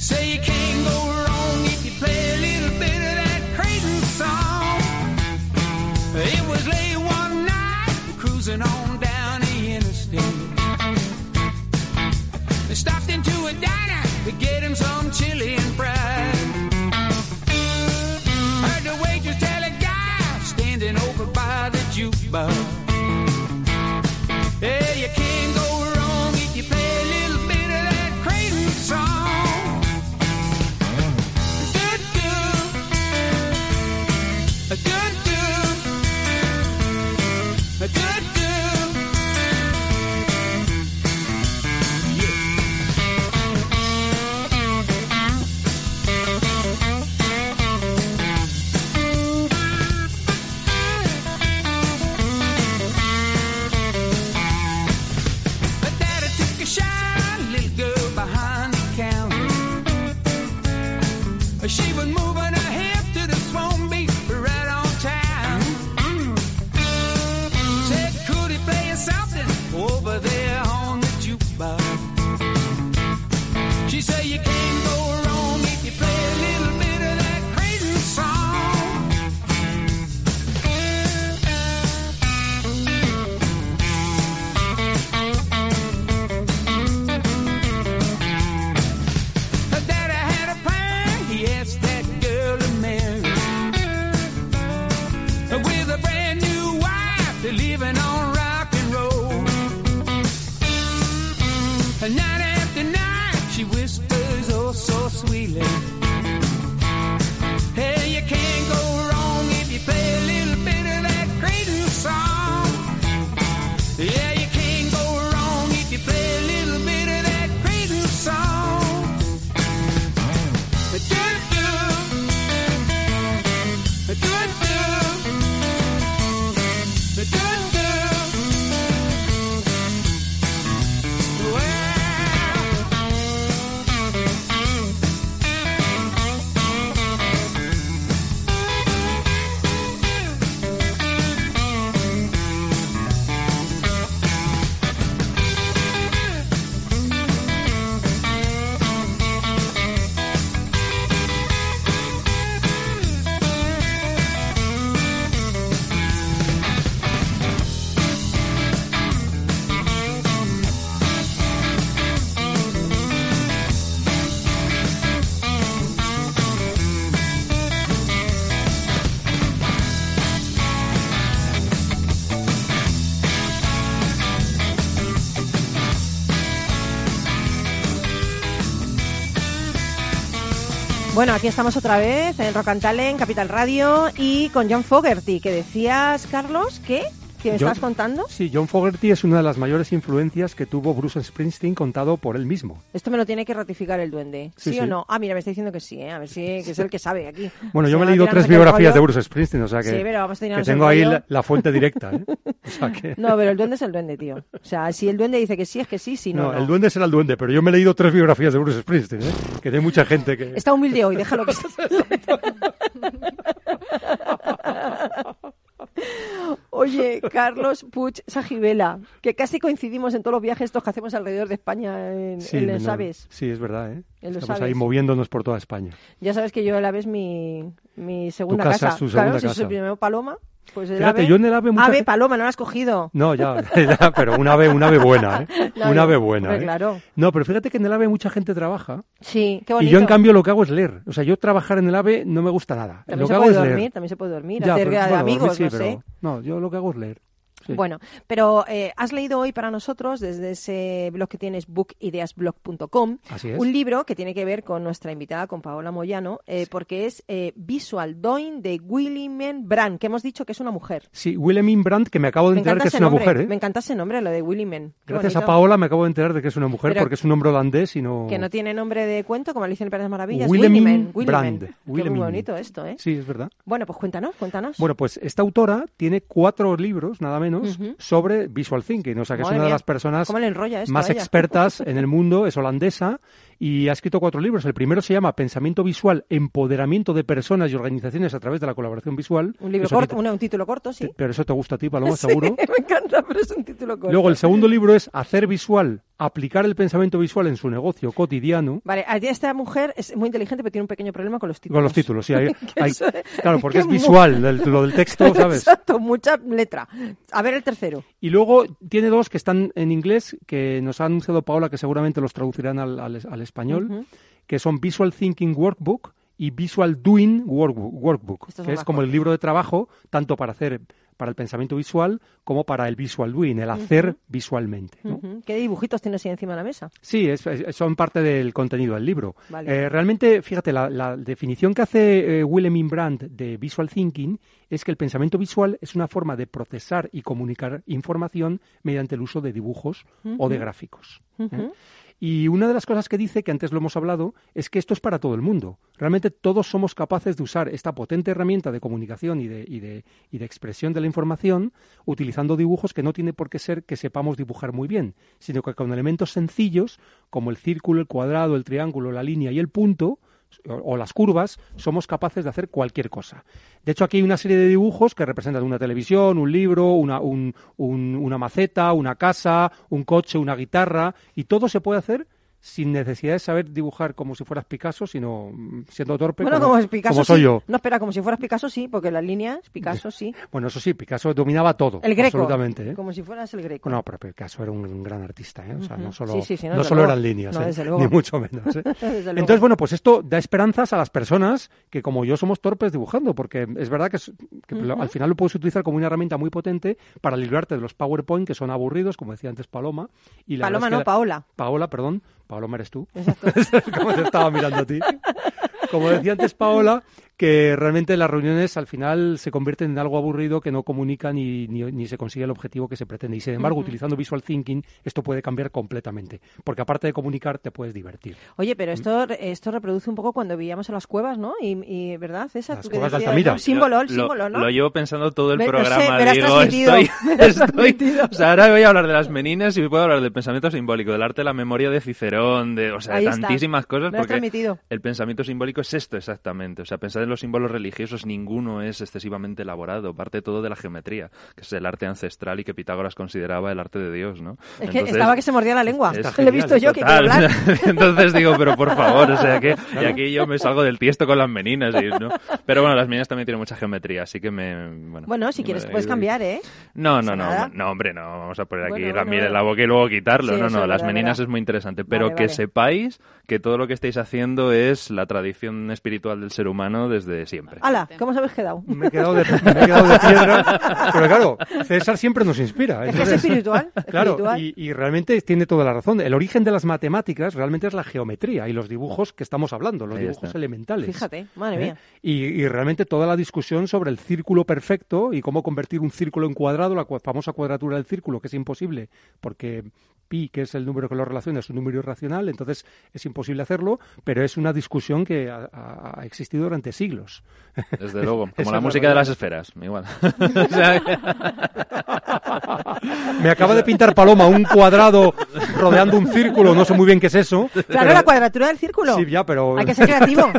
Speaker 11: say you can't go wrong if you play a little bit of that Creighton song. It was late And
Speaker 1: Bueno, aquí estamos otra vez en Rock and Talent, Capital Radio y con John Fogerty, que decías, Carlos, ¿qué? ¿Que
Speaker 4: John-
Speaker 1: estás contando?
Speaker 4: Sí, John Fogerty es una de las mayores influencias que tuvo Bruce Springsteen contado por él mismo.
Speaker 1: Esto me lo tiene que ratificar el duende. ¿Sí,
Speaker 4: Sí,
Speaker 1: o
Speaker 4: sí.
Speaker 1: no? Ah, mira, me está diciendo que sí, ¿eh? a ver si que es el que sabe aquí.
Speaker 4: Bueno, yo me he leído tres biografías de. Bruce Springsteen, o sea que,
Speaker 1: Sí, pero vamos a
Speaker 4: que tengo ahí la, la fuente directa. ¿eh? O sea que-
Speaker 1: No, pero el duende es el duende, tío. O sea, si el duende dice que sí, es que sí, si no,
Speaker 4: no,
Speaker 1: no.
Speaker 4: el duende será el duende, pero yo me he leído tres biografías de Bruce Springsteen, ¿eh? que hay mucha gente que...
Speaker 1: Está humilde hoy, déjalo que Oye, Carlos Puig Sajibela, que casi coincidimos en todos los viajes estos que hacemos alrededor de España en,
Speaker 4: Sí,
Speaker 1: en
Speaker 4: no,
Speaker 1: Les Aves.
Speaker 4: sí, es verdad, ¿eh?
Speaker 1: En Los
Speaker 4: Estamos ahí
Speaker 1: Aves.
Speaker 4: moviéndonos por toda España.
Speaker 1: Ya sabes que yo el ave es mi, mi segunda
Speaker 4: casa
Speaker 1: casa.
Speaker 4: es tu
Speaker 1: claro,
Speaker 4: segunda
Speaker 1: si
Speaker 4: casa.
Speaker 1: soy primero paloma, pues el
Speaker 4: Fíjate,
Speaker 1: ave...
Speaker 4: yo en el ave
Speaker 1: Ave, paloma, no la has cogido.
Speaker 4: No, ya, ya, pero un ave, un ave buena, ¿eh?
Speaker 1: No,
Speaker 4: un
Speaker 1: yo-
Speaker 4: ave buena, ¿eh?
Speaker 1: claro.
Speaker 4: No, pero fíjate que en el ave mucha gente trabaja.
Speaker 1: Sí, qué
Speaker 4: Y
Speaker 1: bonito.
Speaker 4: yo, en cambio, lo que hago es leer. O sea, yo trabajar en el AVE no me gusta nada.
Speaker 1: También
Speaker 4: lo
Speaker 1: se
Speaker 4: que hago
Speaker 1: puede
Speaker 4: es
Speaker 1: dormir,
Speaker 4: leer.
Speaker 1: también se puede dormir,
Speaker 4: Ya,
Speaker 1: hacer
Speaker 4: pero, dormir
Speaker 1: amigos,
Speaker 4: sí,
Speaker 1: no
Speaker 4: pero-
Speaker 1: sé.
Speaker 4: No, yo lo que hago es leer. Sí.
Speaker 1: Bueno, pero eh, has leído hoy para nosotros, desde ese blog que tienes, bookideasblog.com, un libro que tiene que ver con nuestra invitada, con Paola Moyano, eh, porque es eh, Visual Doing de Willimen Brand, que hemos dicho que es una mujer.
Speaker 4: Sí, Wilhelmine Brandt, que me acabo de
Speaker 1: Me
Speaker 4: enterar que es una
Speaker 1: nombre,
Speaker 4: mujer,
Speaker 1: me encanta ese nombre, lo de Willimen.
Speaker 4: Gracias a. Paola me acabo de enterar de que es una mujer
Speaker 1: Pero-
Speaker 4: porque es un nombre holandés y no...
Speaker 1: Que no tiene nombre de cuento, como Alicia en el País de las Maravillas. Willimen,
Speaker 4: Brand.
Speaker 1: Qué muy bonito esto, ¿eh?
Speaker 4: Sí, es verdad.
Speaker 1: Bueno, pues cuéntanos, cuéntanos.
Speaker 4: Bueno, pues esta autora tiene cuatro libros, nada menos, Sobre visual thinking. O sea, que
Speaker 1: Madre
Speaker 4: es una de las personas
Speaker 1: ¿cómo le enrolla esto
Speaker 4: más expertas en el mundo, es holandesa, y ha escrito cuatro libros. El primero se llama Pensamiento Visual, Empoderamiento de Personas y Organizaciones a través de la colaboración visual.
Speaker 1: un libro corto,
Speaker 4: te-
Speaker 1: un, un título corto, sí.
Speaker 4: Pero eso te gusta a ti, Paloma,
Speaker 1: Sí,
Speaker 4: seguro.
Speaker 1: me encanta, pero es un título corto.
Speaker 4: Luego, el segundo libro es Hacer Visual, aplicar el pensamiento visual en su negocio cotidiano.
Speaker 1: Vale, a- esta mujer es muy inteligente, pero tiene un pequeño problema con los títulos.
Speaker 4: Con los títulos, sí. hay-
Speaker 1: Que
Speaker 4: hay-
Speaker 1: eso es-
Speaker 4: claro, porque
Speaker 1: que
Speaker 4: es visual, el- lo del texto, ¿sabes?
Speaker 1: Exacto, mucha letra. A ver el tercero.
Speaker 4: Y luego tiene dos que están en inglés, que nos ha anunciado Paola, que seguramente los traducirán al, al- al español, que son Visual Thinking Workbook y Visual Doing Workbook,
Speaker 1: Estos
Speaker 4: que es como el libro de trabajo, tanto para hacer para el pensamiento visual como para el visual doing, el hacer visualmente.
Speaker 1: ¿Qué dibujitos tienes ahí encima de la mesa?
Speaker 4: Sí, es- es- son parte del contenido del libro.
Speaker 1: Vale.
Speaker 4: Eh, realmente, fíjate, la, la definición que hace eh, Willem Brandt de Visual Thinking es que el pensamiento visual es una forma de procesar y comunicar información mediante el uso de dibujos o de gráficos. ¿eh? Y una de las cosas que dice, que antes lo hemos hablado, es que esto es para todo el mundo. Realmente todos somos capaces de usar esta potente herramienta de comunicación y de, y de, y de expresión de la información utilizando dibujos que no tiene por qué ser que sepamos dibujar muy bien, sino que con elementos sencillos como el círculo, el cuadrado, el triángulo, la línea y el punto, o, las curvas, somos capaces de hacer cualquier cosa. De hecho, aquí hay una serie de dibujos que representan una televisión, un libro, una, un- un- una maceta, una casa, un coche, una guitarra, y todo se puede hacer sin necesidad de saber dibujar como si fueras Picasso, sino mm, siendo torpe
Speaker 1: Bueno,
Speaker 4: como,
Speaker 1: como es Picasso,
Speaker 4: como soy
Speaker 1: sí.
Speaker 4: yo.
Speaker 1: No, espera, como si fueras Picasso, sí, porque las líneas, Picasso, sí.
Speaker 4: Bueno, eso sí, Picasso dominaba todo,
Speaker 1: El greco.
Speaker 4: absolutamente. ¿eh?
Speaker 1: Como si fueras el greco.
Speaker 4: No, pero Picasso era un, un gran artista, ¿eh? O sea, no solo,
Speaker 1: Sí, sí, sí, no,
Speaker 4: solo
Speaker 1: luego.
Speaker 4: eran líneas,
Speaker 1: No,
Speaker 4: ¿eh?
Speaker 1: desde luego.
Speaker 4: ni mucho menos. ¿eh? Entonces, bueno, pues esto da esperanzas a las personas que, como yo, somos torpes dibujando, porque es verdad que, que al final lo puedes utilizar como una herramienta muy potente para librarte de los PowerPoint que son aburridos, como decía antes Paloma. Y la
Speaker 1: Paloma
Speaker 4: verdad es que
Speaker 1: no,
Speaker 4: la-
Speaker 1: Paola.
Speaker 4: Paola, perdón. Paloma eres tú. como te estaba mirando a ti. Como decía antes Paola, que realmente las reuniones al final se convierten en algo aburrido que no comunica ni, ni, ni se consigue el objetivo que se pretende. Y sin embargo,
Speaker 1: Ujú.
Speaker 4: utilizando Visual Thinking, esto puede cambiar completamente. Porque aparte de comunicar, te puedes divertir.
Speaker 1: Oye, pero esto, esto reproduce un poco cuando vivíamos a las cuevas, ¿no? Y, y, ¿verdad, César?
Speaker 4: Las
Speaker 1: Tú que
Speaker 4: cuevas de
Speaker 1: decías,
Speaker 4: Altamira.
Speaker 1: ¿no? El símbolo, el
Speaker 5: Lo-
Speaker 1: símbolo, ¿no?
Speaker 5: Lo llevo pensando todo el
Speaker 1: sé,
Speaker 5: programa.
Speaker 1: me lo has
Speaker 5: digo, estoy, estoy- o sea, ahora voy a hablar de las meninas y puedo hablar del pensamiento simbólico, del arte de la memoria de Cicerón, de, o sea,
Speaker 1: Ahí
Speaker 5: de
Speaker 1: está.
Speaker 5: tantísimas cosas,
Speaker 1: Me
Speaker 5: porque
Speaker 1: transmitido.
Speaker 5: el pensamiento simbólico es esto exactamente. O sea, pensar en los símbolos religiosos, ninguno es excesivamente elaborado, parte todo de la geometría, que es el arte ancestral y que Pitágoras consideraba el arte de Dios, ¿no?
Speaker 1: Es que
Speaker 5: Entonces,
Speaker 1: estaba que se mordía la lengua.
Speaker 5: es
Speaker 1: Lo he visto yo, que hablar.
Speaker 5: Entonces digo, pero por favor, o sea que y aquí yo me salgo del tiesto con las meninas, y, ¿no? Pero bueno, las meninas también tienen mucha geometría, así que me bueno.
Speaker 1: Bueno, si
Speaker 5: me-
Speaker 1: quieres puedes cambiar, ¿eh?
Speaker 5: No, no, no,
Speaker 1: nada.
Speaker 5: no, hombre, no, vamos a poner aquí
Speaker 1: Bueno,
Speaker 5: la
Speaker 1: bueno,
Speaker 5: miel en la boca y luego quitarlo.
Speaker 1: Sí,
Speaker 5: no, no, las
Speaker 1: verdad,
Speaker 5: meninas
Speaker 1: verdad.
Speaker 5: es muy interesante, pero
Speaker 1: Vale,
Speaker 5: que
Speaker 1: vale.
Speaker 5: sepáis que todo lo que estáis haciendo es la tradición espiritual del ser humano desde siempre.
Speaker 1: ¡Hala! ¿Cómo os habéis quedado?
Speaker 4: Me he quedado de, me he quedado de piedra. Pero claro, César siempre nos inspira.
Speaker 1: Es que es espiritual,
Speaker 4: Claro,
Speaker 1: espiritual.
Speaker 4: y, y realmente tiene toda la razón. El origen de las matemáticas realmente es la geometría y los dibujos que estamos hablando, los
Speaker 5: Ahí
Speaker 4: dibujos
Speaker 5: está.
Speaker 4: elementales.
Speaker 1: Fíjate, madre
Speaker 4: ¿Eh?
Speaker 1: mía.
Speaker 4: Y, y realmente toda la discusión sobre el círculo perfecto y cómo convertir un círculo en cuadrado, la famosa cuadratura del círculo, que es imposible porque pi, que es el número que lo relaciona, es un número irracional, entonces es imposible hacerlo, pero es una discusión que ha, ha- ha existido durante siglos.
Speaker 5: Desde luego,
Speaker 4: Esa
Speaker 5: como la música de las esferas, igual.
Speaker 4: Me acaba de pintar Paloma un cuadrado rodeando un círculo, no sé muy bien qué es eso.
Speaker 1: Claro,
Speaker 4: pero-
Speaker 1: la cuadratura del círculo.
Speaker 4: Sí, ya, pero...
Speaker 1: Hay que ser creativo.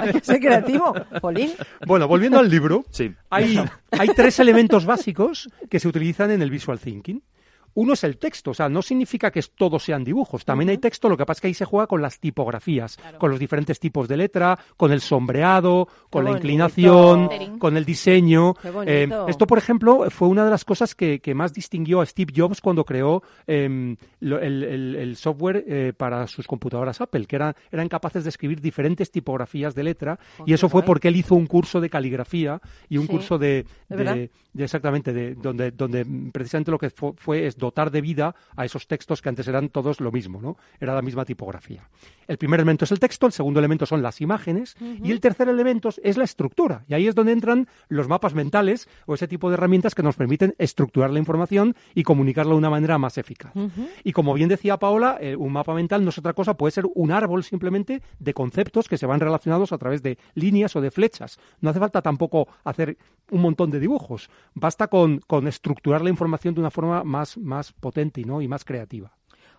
Speaker 1: Hay que ser creativo. Polín.
Speaker 4: Bueno, volviendo al libro,
Speaker 5: Sí.
Speaker 4: hay, hay tres elementos básicos que se utilizan en el visual thinking. Uno es el texto, o sea, no significa que todos sean dibujos. También hay texto, lo que pasa es que ahí se juega con las tipografías, con los diferentes tipos de letra, con el sombreado, con la
Speaker 1: bonito.
Speaker 4: inclinación, con el diseño. Eh, esto, por ejemplo, fue una de las cosas que, que más distinguió a Steve Jobs cuando creó em, lo- el, el- el software eh, para sus computadoras Apple, que eran, eran capaces de escribir diferentes tipografías de letra,
Speaker 1: Oh,
Speaker 4: y eso fue
Speaker 1: guay.
Speaker 4: porque él hizo un curso de caligrafía y un
Speaker 1: Sí.
Speaker 4: curso de,
Speaker 1: ¿De verdad?
Speaker 4: de- de exactamente de donde donde precisamente lo que fu- fue es dotar de vida a esos textos que antes eran todos lo mismo, ¿no? Era la misma tipografía. El primer elemento es el texto, el segundo elemento son las imágenes y el tercer elemento es la estructura. Y ahí es donde entran los mapas mentales o ese tipo de herramientas que nos permiten estructurar la información y comunicarla de una manera más eficaz. Y como bien decía Paola, eh, un mapa mental no es otra cosa, puede ser un árbol simplemente de conceptos que se van relacionados a través de líneas o de flechas. No hace falta tampoco hacer un montón de dibujos. Basta con, con estructurar la información de una forma más, más potente y, ¿no? y más creativa.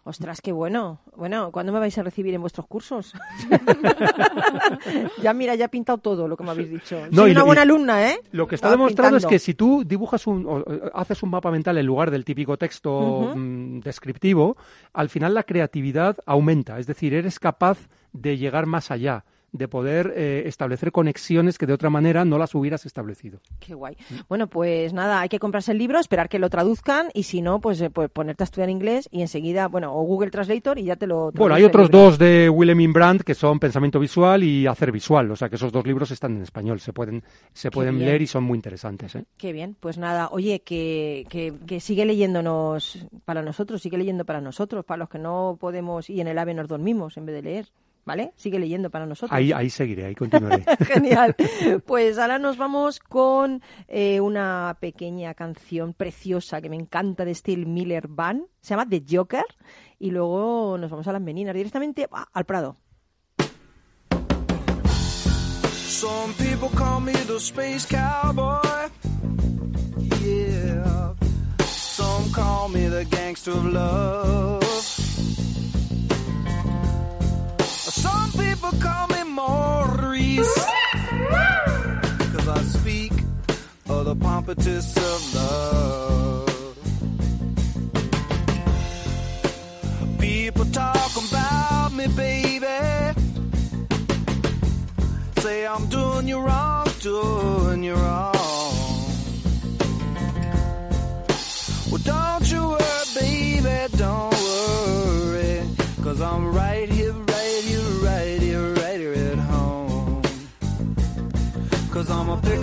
Speaker 1: Ostras, qué bueno. Bueno, ¿cuándo me vais a recibir en vuestros cursos? ya mira, ya he pintado todo lo que me habéis dicho.
Speaker 4: No,
Speaker 1: Soy
Speaker 4: y
Speaker 1: una buena
Speaker 4: y
Speaker 1: alumna, ¿eh?
Speaker 4: Lo que está
Speaker 1: Estaba
Speaker 4: demostrado es que si tú dibujas un, o, eh, haces un mapa mental en lugar del típico texto mm, descriptivo, al final la creatividad aumenta. Es decir, eres capaz de llegar más allá, de poder eh, establecer conexiones que de otra manera no las hubieras establecido.
Speaker 1: Qué guay. Bueno, pues nada, hay que comprarse el libro, esperar que lo traduzcan y si no, pues, eh, pues ponerte a estudiar inglés y enseguida, bueno, o Google Translator y ya te lo.
Speaker 4: Bueno, hay otros dos de Willem Brandt que son Pensamiento Visual y Hacer Visual, o sea que esos dos libros están en español, se pueden, se pueden
Speaker 1: bien.
Speaker 4: leer y son muy interesantes. ¿eh?
Speaker 1: Qué bien, pues nada, oye, que, que, que sigue leyéndonos para nosotros, sigue leyendo para nosotros, para los que no podemos y en el AVE nos dormimos en vez de leer, ¿vale? Sigue leyendo para nosotros.
Speaker 4: Ahí, ahí seguiré, ahí continuaré.
Speaker 1: Genial. Pues ahora nos vamos con eh, una pequeña canción preciosa que me encanta de Steel Miller Band. Se llama The Joker. Y luego nos vamos a las meninas directamente ah, al Prado.
Speaker 11: Some people call me the space cowboy. Yeah. Some call me the gangster of love. people call me Maurice. Cause I speak of the pompous of love. People talk about me, baby. Say I'm doing you wrong, doing you wrong. Well, don't you worry, baby, don't worry. Cause I'm right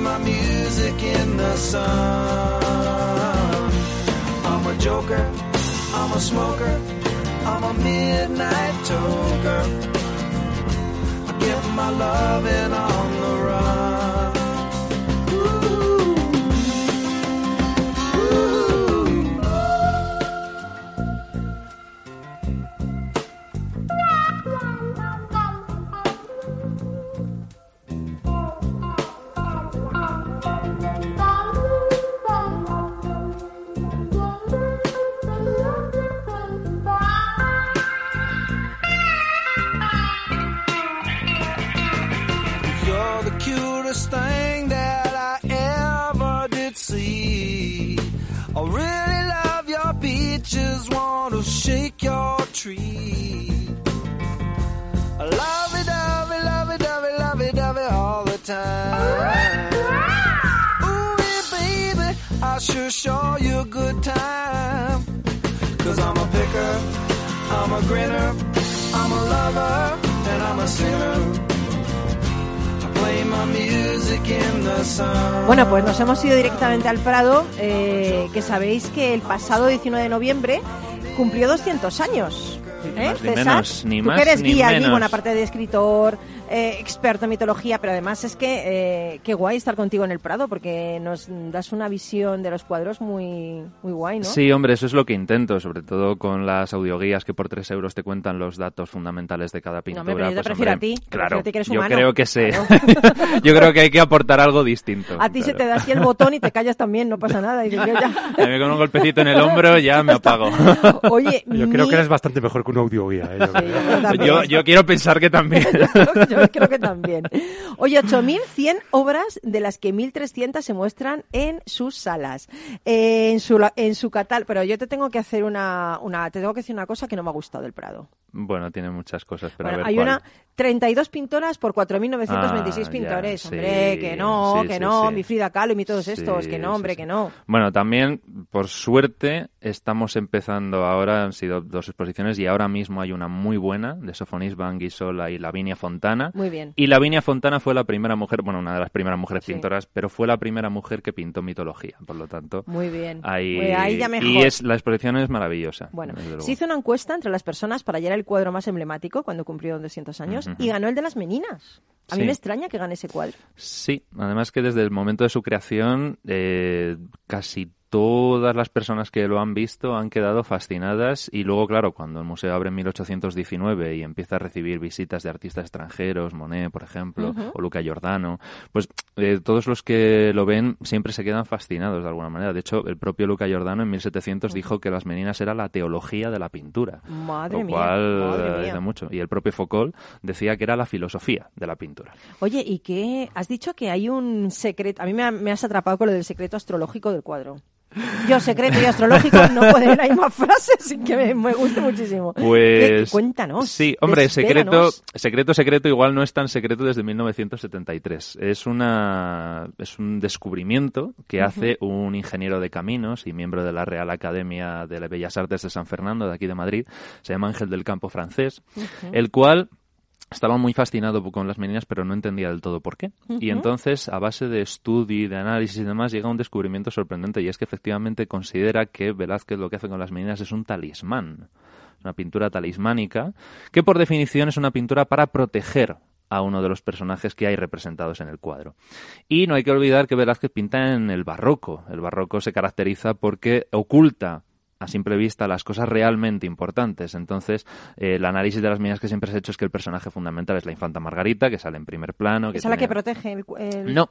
Speaker 11: My music in the sun. I'm a joker, I'm a smoker, I'm a midnight toker. I give my loving on the run. Tree. I love it, love it, love it, love it, love it, love it all the time. Ooh, baby, I sure show you a good time. Cause I'm a picker, I'm a grinner, I'm a lover, and I'm a sinner.
Speaker 1: Bueno, pues nos hemos ido directamente al Prado, eh, que sabéis que el pasado 19 de noviembre cumplió 200 años. ¿Eh,
Speaker 5: más ni
Speaker 1: César?
Speaker 5: menos, ni
Speaker 1: Tú
Speaker 5: más
Speaker 1: que eres
Speaker 5: ni
Speaker 1: guía allí,
Speaker 5: menos.
Speaker 1: bueno, aparte de escritor, eh, experto en mitología, pero además es que eh, qué guay estar contigo en el Prado, porque nos das una visión de los cuadros muy, muy guay, ¿no?
Speaker 5: Sí, hombre, eso es lo que intento, sobre todo con las audioguías que por 3 euros te cuentan los datos fundamentales de cada pintura.
Speaker 1: hombre, pero yo te
Speaker 5: pues,
Speaker 1: prefiero
Speaker 5: hombre,
Speaker 1: a ti,
Speaker 5: Claro,
Speaker 1: prefiero a ti que eres
Speaker 5: yo creo que sí.
Speaker 1: Claro.
Speaker 5: yo creo que hay que aportar algo distinto.
Speaker 1: A ti se te da así el botón y te callas también, no pasa nada. Y dices, yo ya-
Speaker 5: A mí con un golpecito en el hombro ya me apago.
Speaker 1: Oye,
Speaker 4: Yo creo que eres bastante mejor que un audioguía. ¿eh? Yo
Speaker 5: quiero pensar que también.
Speaker 1: Yo creo que también. Oye, 8.100 obras de las que 1.300 se muestran en sus salas, en su en su catálogo. Pero yo te tengo que hacer una, una, te tengo que decir una cosa que no me ha gustado del Prado.
Speaker 5: bueno, tiene muchas cosas, pero
Speaker 1: Bueno,
Speaker 5: a ver
Speaker 1: hay
Speaker 5: cuál.
Speaker 1: una 32 pintoras por 4.926
Speaker 5: Ah, ya,
Speaker 1: pintores.
Speaker 5: sí,
Speaker 1: hombre, que no,
Speaker 5: sí,
Speaker 1: que
Speaker 5: sí,
Speaker 1: no, mi Frida Kahlo y mi todos estos, que no, hombre, que no.
Speaker 5: Bueno, también, por suerte, estamos empezando ahora, han sido dos exposiciones y ahora mismo hay una muy buena de Sofonis Van Guisola y Lavinia Fontana.
Speaker 1: Muy bien.
Speaker 5: Y Lavinia Fontana fue la primera mujer, bueno, una de las primeras mujeres pintoras, pero fue la primera mujer que pintó mitología, por lo tanto.
Speaker 1: Muy bien.
Speaker 5: Ahí,
Speaker 1: Pues ahí ya mejor.
Speaker 5: y es, la exposición es maravillosa.
Speaker 1: Bueno, se hizo una encuesta entre las personas para hallar el cuadro más emblemático cuando cumplió 200 años y ganó el de las meninas. A mí
Speaker 5: Sí.
Speaker 1: me extraña que gane ese cuadro.
Speaker 5: Sí, además que desde el momento de su creación, eh, casi todas las personas que lo han visto han quedado fascinadas y luego, claro, cuando el museo abre en 1819 y empieza a recibir visitas de artistas extranjeros, Monet, por ejemplo, o Luca Giordano, pues eh, todos los que lo ven siempre se quedan fascinados de alguna manera. De hecho, el propio Luca Giordano en 1700 dijo que las meninas era la teología de la pintura.
Speaker 1: Madre
Speaker 5: lo
Speaker 1: mía,
Speaker 5: cual
Speaker 1: madre
Speaker 5: eh,
Speaker 1: mía.
Speaker 5: mucho. Y el propio Foucault decía que era la filosofía de la pintura.
Speaker 1: Oye, ¿y qué? Has dicho que hay un secreto. A mí me has atrapado con lo del secreto astrológico del cuadro. Yo, secreto y astrológico, no puede en la misma frase, sin que me, me guste muchísimo. ¿Qué-
Speaker 5: Pues
Speaker 1: cuéntanos.
Speaker 5: Sí, hombre, secreto, secreto, secreto, igual no es tan secreto desde 1973. Es una es un descubrimiento que hace un ingeniero de caminos y miembro de la Real Academia de las Bellas Artes de San Fernando, de aquí de Madrid, se llama Ángel del Campo francés, el cual estaba muy fascinado con las meninas, pero no entendía del todo por qué. Y entonces, a base de estudio, y de análisis y demás, llega un descubrimiento sorprendente y es que efectivamente considera que Velázquez lo que hace con las meninas es un talismán, una pintura talismánica, que por definición es una pintura para proteger a uno de los personajes que hay representados en el cuadro. Y no hay que olvidar que Velázquez pinta en el barroco. El barroco se caracteriza porque oculta a simple vista las cosas realmente importantes. Entonces, eh, el análisis de las medidas que siempre se ha hecho es que el personaje fundamental es la infanta Margarita, que sale en primer plano. Que
Speaker 1: ¿Es a la que protege el, el-
Speaker 5: No.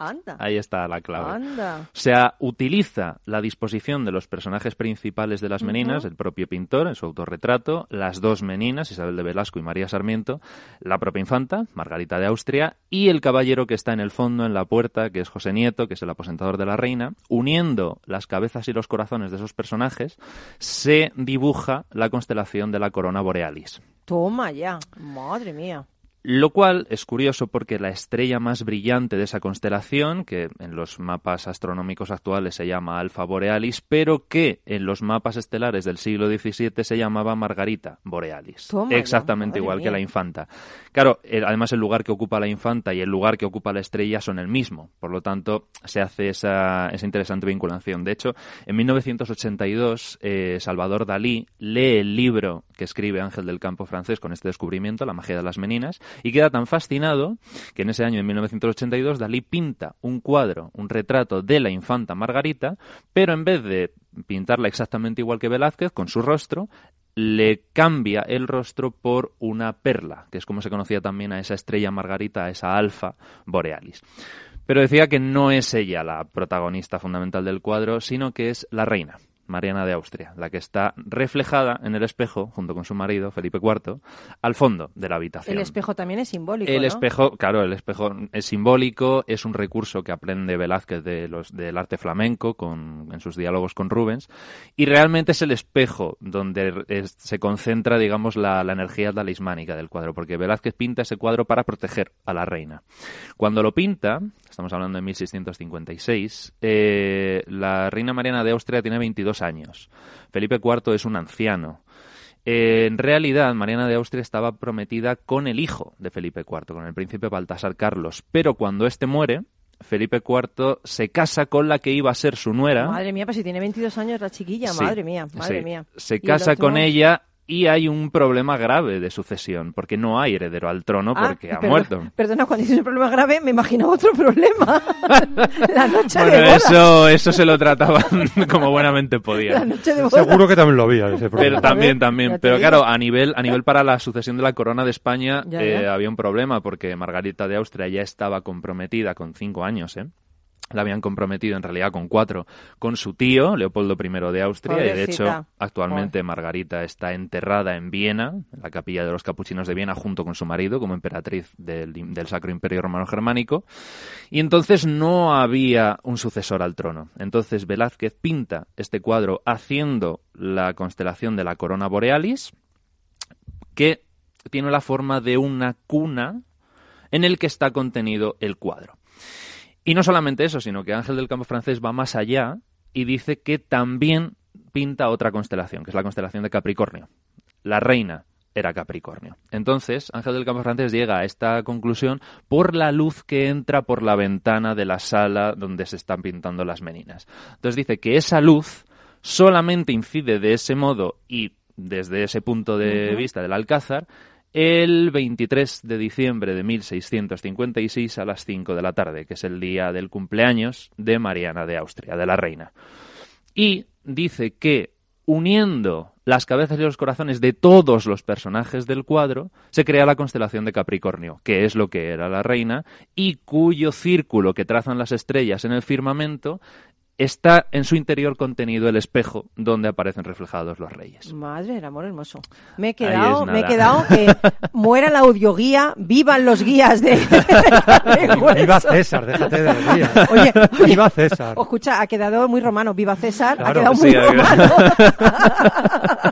Speaker 1: Anda.
Speaker 5: Ahí está la clave.
Speaker 1: Anda.
Speaker 5: O sea, utiliza la disposición de los personajes principales de las meninas, el propio pintor en su autorretrato, las dos meninas, Isabel de Velasco y María Sarmiento, la propia infanta, Margarita de Austria, y el caballero que está en el fondo, en la puerta, que es José Nieto, que es el aposentador de la reina. Uniendo las cabezas y los corazones de esos personajes, se dibuja la constelación de la corona borealis.
Speaker 1: Toma ya. Madre mía.
Speaker 5: Lo cual es curioso porque la estrella más brillante de esa constelación, que en los mapas astronómicos actuales se llama Alfa Borealis, pero que en los mapas estelares del siglo XVII se llamaba Margarita Borealis.
Speaker 1: Toma
Speaker 5: Exactamente igual que la infanta. Claro, además el lugar que ocupa la infanta y el lugar que ocupa la estrella son el mismo. Por lo tanto, se hace esa, esa interesante vinculación. De hecho, en 1982, eh, Salvador Dalí lee el libro que escribe Ángel del Campo francés con este descubrimiento, La magia de las meninas, y queda tan fascinado que en ese año, en 1982, Dalí pinta un cuadro, un retrato de la infanta Margarita, pero en vez de pintarla exactamente igual que Velázquez, con su rostro, le cambia el rostro por una perla, que es como se conocía también a esa estrella Margarita, a esa alfa borealis. Pero decía que no es ella la protagonista fundamental del cuadro, sino que es la reina, Mariana de Austria, la que está reflejada en el espejo, junto con su marido, Felipe IV, al fondo de la habitación.
Speaker 1: El espejo también es simbólico.
Speaker 5: El
Speaker 1: ¿no?
Speaker 5: espejo, claro, el espejo es simbólico, es un recurso que aprende Velázquez de los, del arte flamenco con, en sus diálogos con Rubens, y realmente es el espejo donde es- se concentra, digamos, la, la energía talismánica del cuadro, porque Velázquez pinta ese cuadro para proteger a la reina. Cuando lo pinta, estamos hablando de 1656, eh, la reina Mariana de Austria tiene 22 años, Felipe IV es un anciano. Eh, en realidad, Mariana de Austria estaba prometida con el hijo de Felipe IV, con el príncipe Baltasar Carlos. Pero cuando éste muere, Felipe IV se casa con la que iba a ser su nuera.
Speaker 1: Madre mía, pues si tiene 22 años la chiquilla,
Speaker 5: Sí,
Speaker 1: madre mía, madre
Speaker 5: sí.
Speaker 1: mía.
Speaker 5: Se casa con ella y hay un problema grave de sucesión, porque no hay heredero al trono
Speaker 1: Ah,
Speaker 5: porque ha
Speaker 1: perdona-
Speaker 5: muerto.
Speaker 1: Perdona, cuando dices un problema grave, me imagino otro problema. la noche de
Speaker 5: Bueno,
Speaker 1: bodas.
Speaker 5: eso, eso se lo trataban como buenamente
Speaker 1: La
Speaker 5: podían.
Speaker 1: noche de bodas.
Speaker 4: Seguro que también lo había ese problema.
Speaker 5: Pero también, también. Pero
Speaker 1: digo.
Speaker 5: claro, a nivel, a nivel para la sucesión de la corona de España
Speaker 1: Ya,
Speaker 5: eh,
Speaker 1: ya.
Speaker 5: había un problema porque Margarita de Austria ya estaba comprometida con cinco años, ¿eh? La habían comprometido en realidad con cuatro, con su tío, Leopoldo I de Austria, y de hecho actualmente Margarita está enterrada en Viena, en la capilla de los capuchinos de Viena, junto con su marido como emperatriz del, del Sacro Imperio Romano Germánico. Y entonces no había un sucesor al trono. Entonces Velázquez pinta este cuadro haciendo la constelación de la corona borealis, que tiene la forma de una cuna en el que está contenido el cuadro. Y no solamente eso, sino que Ángel del Campo francés va más allá y dice que también pinta otra constelación, que es la constelación de Capricornio. La reina era Capricornio. Entonces, Ángel del Campo francés llega a esta conclusión por la luz que entra por la ventana de la sala donde se están pintando las meninas. Entonces dice que esa luz solamente incide de ese modo y desde ese punto de vista del Alcázar el 23 de diciembre de 1656 a las 5 de la tarde, que es el día del cumpleaños de Mariana de Austria, de la reina. Y dice que uniendo las cabezas y los corazones de todos los personajes del cuadro, se crea la constelación de Capricornio, que es lo que era la reina, y cuyo círculo que trazan las estrellas en el firmamento está en su interior contenido el espejo donde aparecen reflejados los reyes.
Speaker 1: Madre del amor hermoso. Me he quedado, me he quedado que muera la audioguía, vivan los guías de.
Speaker 4: Viva César, déjate de los guías.
Speaker 1: Oye, oye,
Speaker 4: Viva César.
Speaker 1: o escucha, ha quedado muy romano. Viva César, ha quedado
Speaker 4: sí,
Speaker 1: muy romano.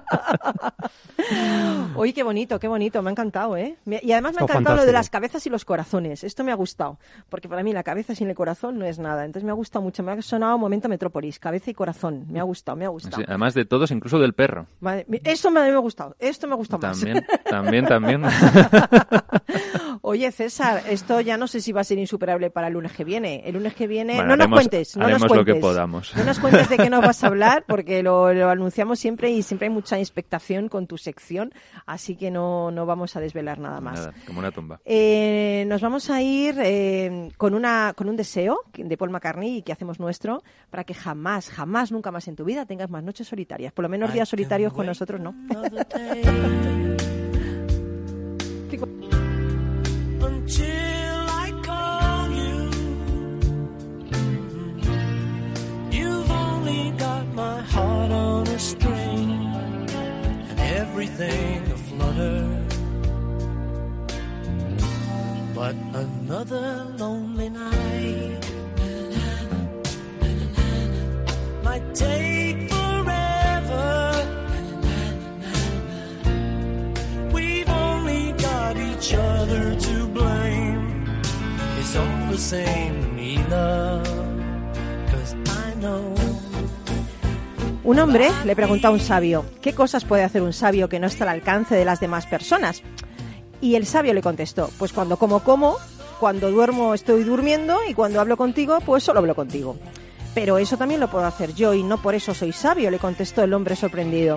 Speaker 1: Oye, qué bonito, qué bonito, me ha encantado, ¿eh? Y además me ha
Speaker 4: Está
Speaker 1: encantado lo de las cabezas y los corazones. Esto me ha gustado, porque para mí la cabeza sin el corazón no es nada. Entonces me ha gustado mucho, me ha sonado momento Metrópolis, cabeza y corazón. Me ha gustado, me ha gustado.
Speaker 5: Sí, además de todos, incluso del perro.
Speaker 1: Vale, Esto me, me ha gustado, esto me gusta más.
Speaker 5: También, también, también.
Speaker 1: Oye, César, esto ya no sé si va a ser insuperable para el lunes que viene. El lunes que viene,
Speaker 5: Bueno,
Speaker 1: no nos cuentes, no nos cuentes.
Speaker 5: lo que podamos.
Speaker 1: No nos cuentes de qué nos vas a hablar, porque lo, lo anunciamos siempre y siempre hay mucha expectación con tu sección, así que no, no vamos a desvelar nada más.
Speaker 5: Nada, como una tumba.
Speaker 1: Eh, nos vamos a ir eh, con, una, con un deseo de Paul McCartney y que hacemos nuestro para que jamás, jamás, nunca más en tu vida tengas más noches solitarias. Por lo menos días solitarios con nosotros no.
Speaker 11: Everything aflutter. But another lonely night might take forever. We've only got each other.
Speaker 1: Un hombre le pregunta a un sabio, ¿qué cosas puede hacer un sabio que no está al alcance de las demás personas? Y el sabio le contestó, pues cuando como como, cuando duermo estoy durmiendo y cuando hablo contigo, pues solo hablo contigo. Pero eso también lo puedo hacer yo y no por eso soy sabio, le contestó el hombre sorprendido.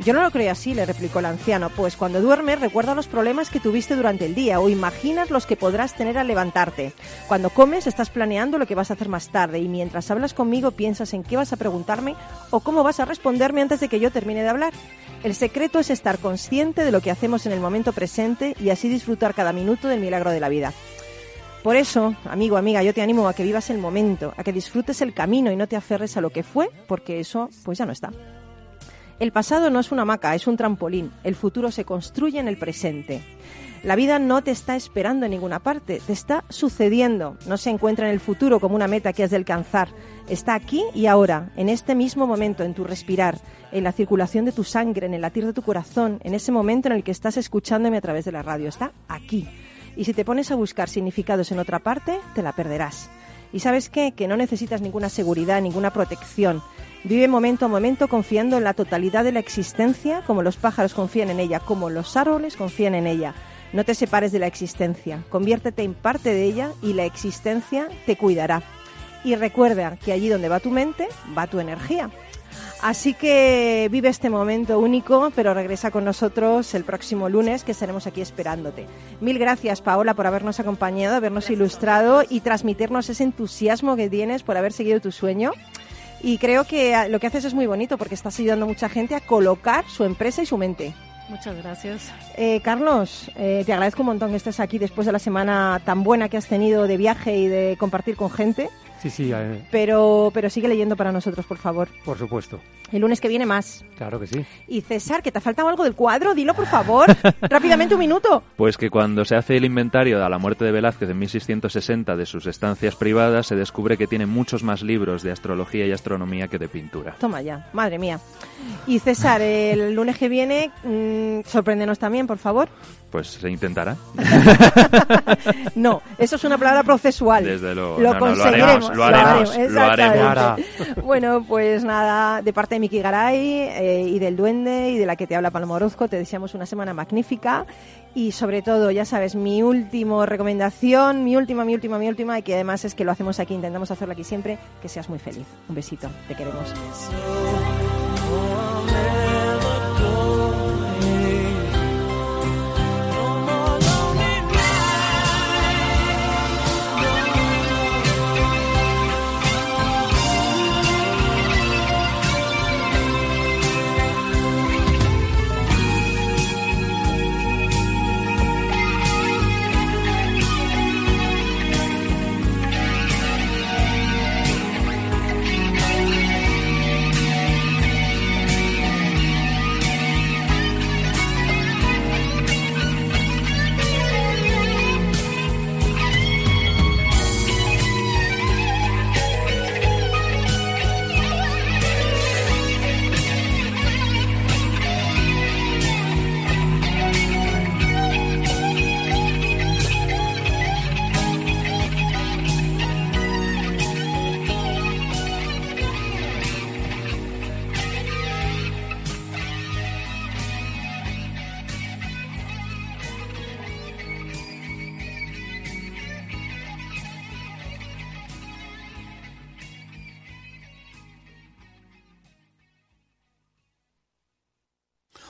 Speaker 1: Yo no lo creo así, le replicó el anciano, pues cuando duermes recuerda los problemas que tuviste durante el día o imaginas los que podrás tener al levantarte. Cuando comes estás planeando lo que vas a hacer más tarde y mientras hablas conmigo piensas en qué vas a preguntarme o cómo vas a responderme antes de que yo termine de hablar. El secreto es estar consciente de lo que hacemos en el momento presente y así disfrutar cada minuto del milagro de la vida. Por eso, amigo, amiga, yo te animo a que vivas el momento, a que disfrutes el camino y no te aferres a lo que fue, porque eso pues ya no está. El pasado no es una hamaca, es un trampolín. El futuro se construye en el presente. La vida no te está esperando en ninguna parte, te está sucediendo. No se encuentra en el futuro como una meta que has de alcanzar. Está aquí y ahora, en este mismo momento, en tu respirar, en la circulación de tu sangre, en el latir de tu corazón, en ese momento en el que estás escuchándome a través de la radio. Está aquí. Y si te pones a buscar significados en otra parte, te la perderás. ¿Y sabes qué? Que no necesitas ninguna seguridad, ninguna protección. Vive momento a momento confiando en la totalidad de la existencia, como los pájaros confían en ella, como los árboles confían en ella. No te separes de la existencia, conviértete en parte de ella y la existencia te cuidará. Y recuerda que allí donde va tu mente, va tu energía. Así que vive este momento único, pero regresa con nosotros el próximo lunes, que estaremos aquí esperándote. Mil gracias, Paola, por habernos acompañado, habernos ilustrado y transmitirnos ese entusiasmo que tienes por haber seguido tu sueño. Y creo que ah, lo que haces es muy bonito porque estás ayudando a mucha gente a colocar su empresa y su mente.
Speaker 3: Muchas gracias.
Speaker 1: Eh, Carlos, eh, te agradezco un montón que estés aquí después de la semana tan buena que has tenido de viaje y de compartir con gente.
Speaker 4: Sí, sí, eh,
Speaker 1: Pero, pero sigue leyendo para nosotros, por favor.
Speaker 4: por supuesto.
Speaker 1: El lunes que viene más.
Speaker 4: Claro que sí.
Speaker 1: Y César, que te ha faltado algo del cuadro, dilo por favor. Rápidamente un minuto.
Speaker 5: Pues que cuando se hace el inventario a la muerte de Velázquez en 1660 de sus estancias privadas, se descubre que tiene muchos más libros de astrología y astronomía que de pintura.
Speaker 1: Toma ya, madre mía. Y César, el lunes que viene, mm, sorpréndenos también, por favor.
Speaker 5: Pues se intentará.
Speaker 1: No, eso es una palabra procesual.
Speaker 5: Desde luego.
Speaker 1: Lo
Speaker 5: No, no, lo
Speaker 1: conseguiremos.
Speaker 5: haremos, lo haremos, lo haremos.
Speaker 1: Bueno, pues nada, de parte de Miki Garay eh, y del Duende y de la que te habla Paloma Orozco, te deseamos una semana magnífica y sobre todo, ya sabes, mi última recomendación, mi última, mi última, mi última, y que además es que lo hacemos aquí, intentamos hacerlo aquí siempre, que seas muy feliz. Un besito, te queremos.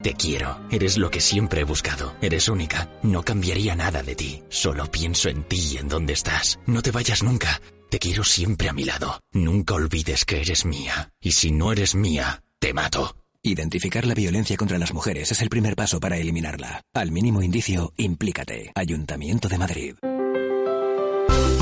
Speaker 6: Te quiero. Eres lo que siempre he buscado. Eres única. No cambiaría nada de ti. Solo pienso en ti y en dónde estás. No te vayas nunca. Te quiero siempre a mi lado. Nunca olvides que eres mía. Y si no eres mía, te mato.
Speaker 7: Identificar la violencia contra las mujeres es el primer paso para eliminarla. Al mínimo indicio, implícate. Ayuntamiento de Madrid.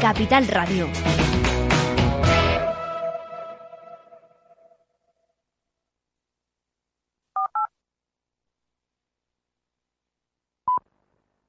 Speaker 10: Capital Radio.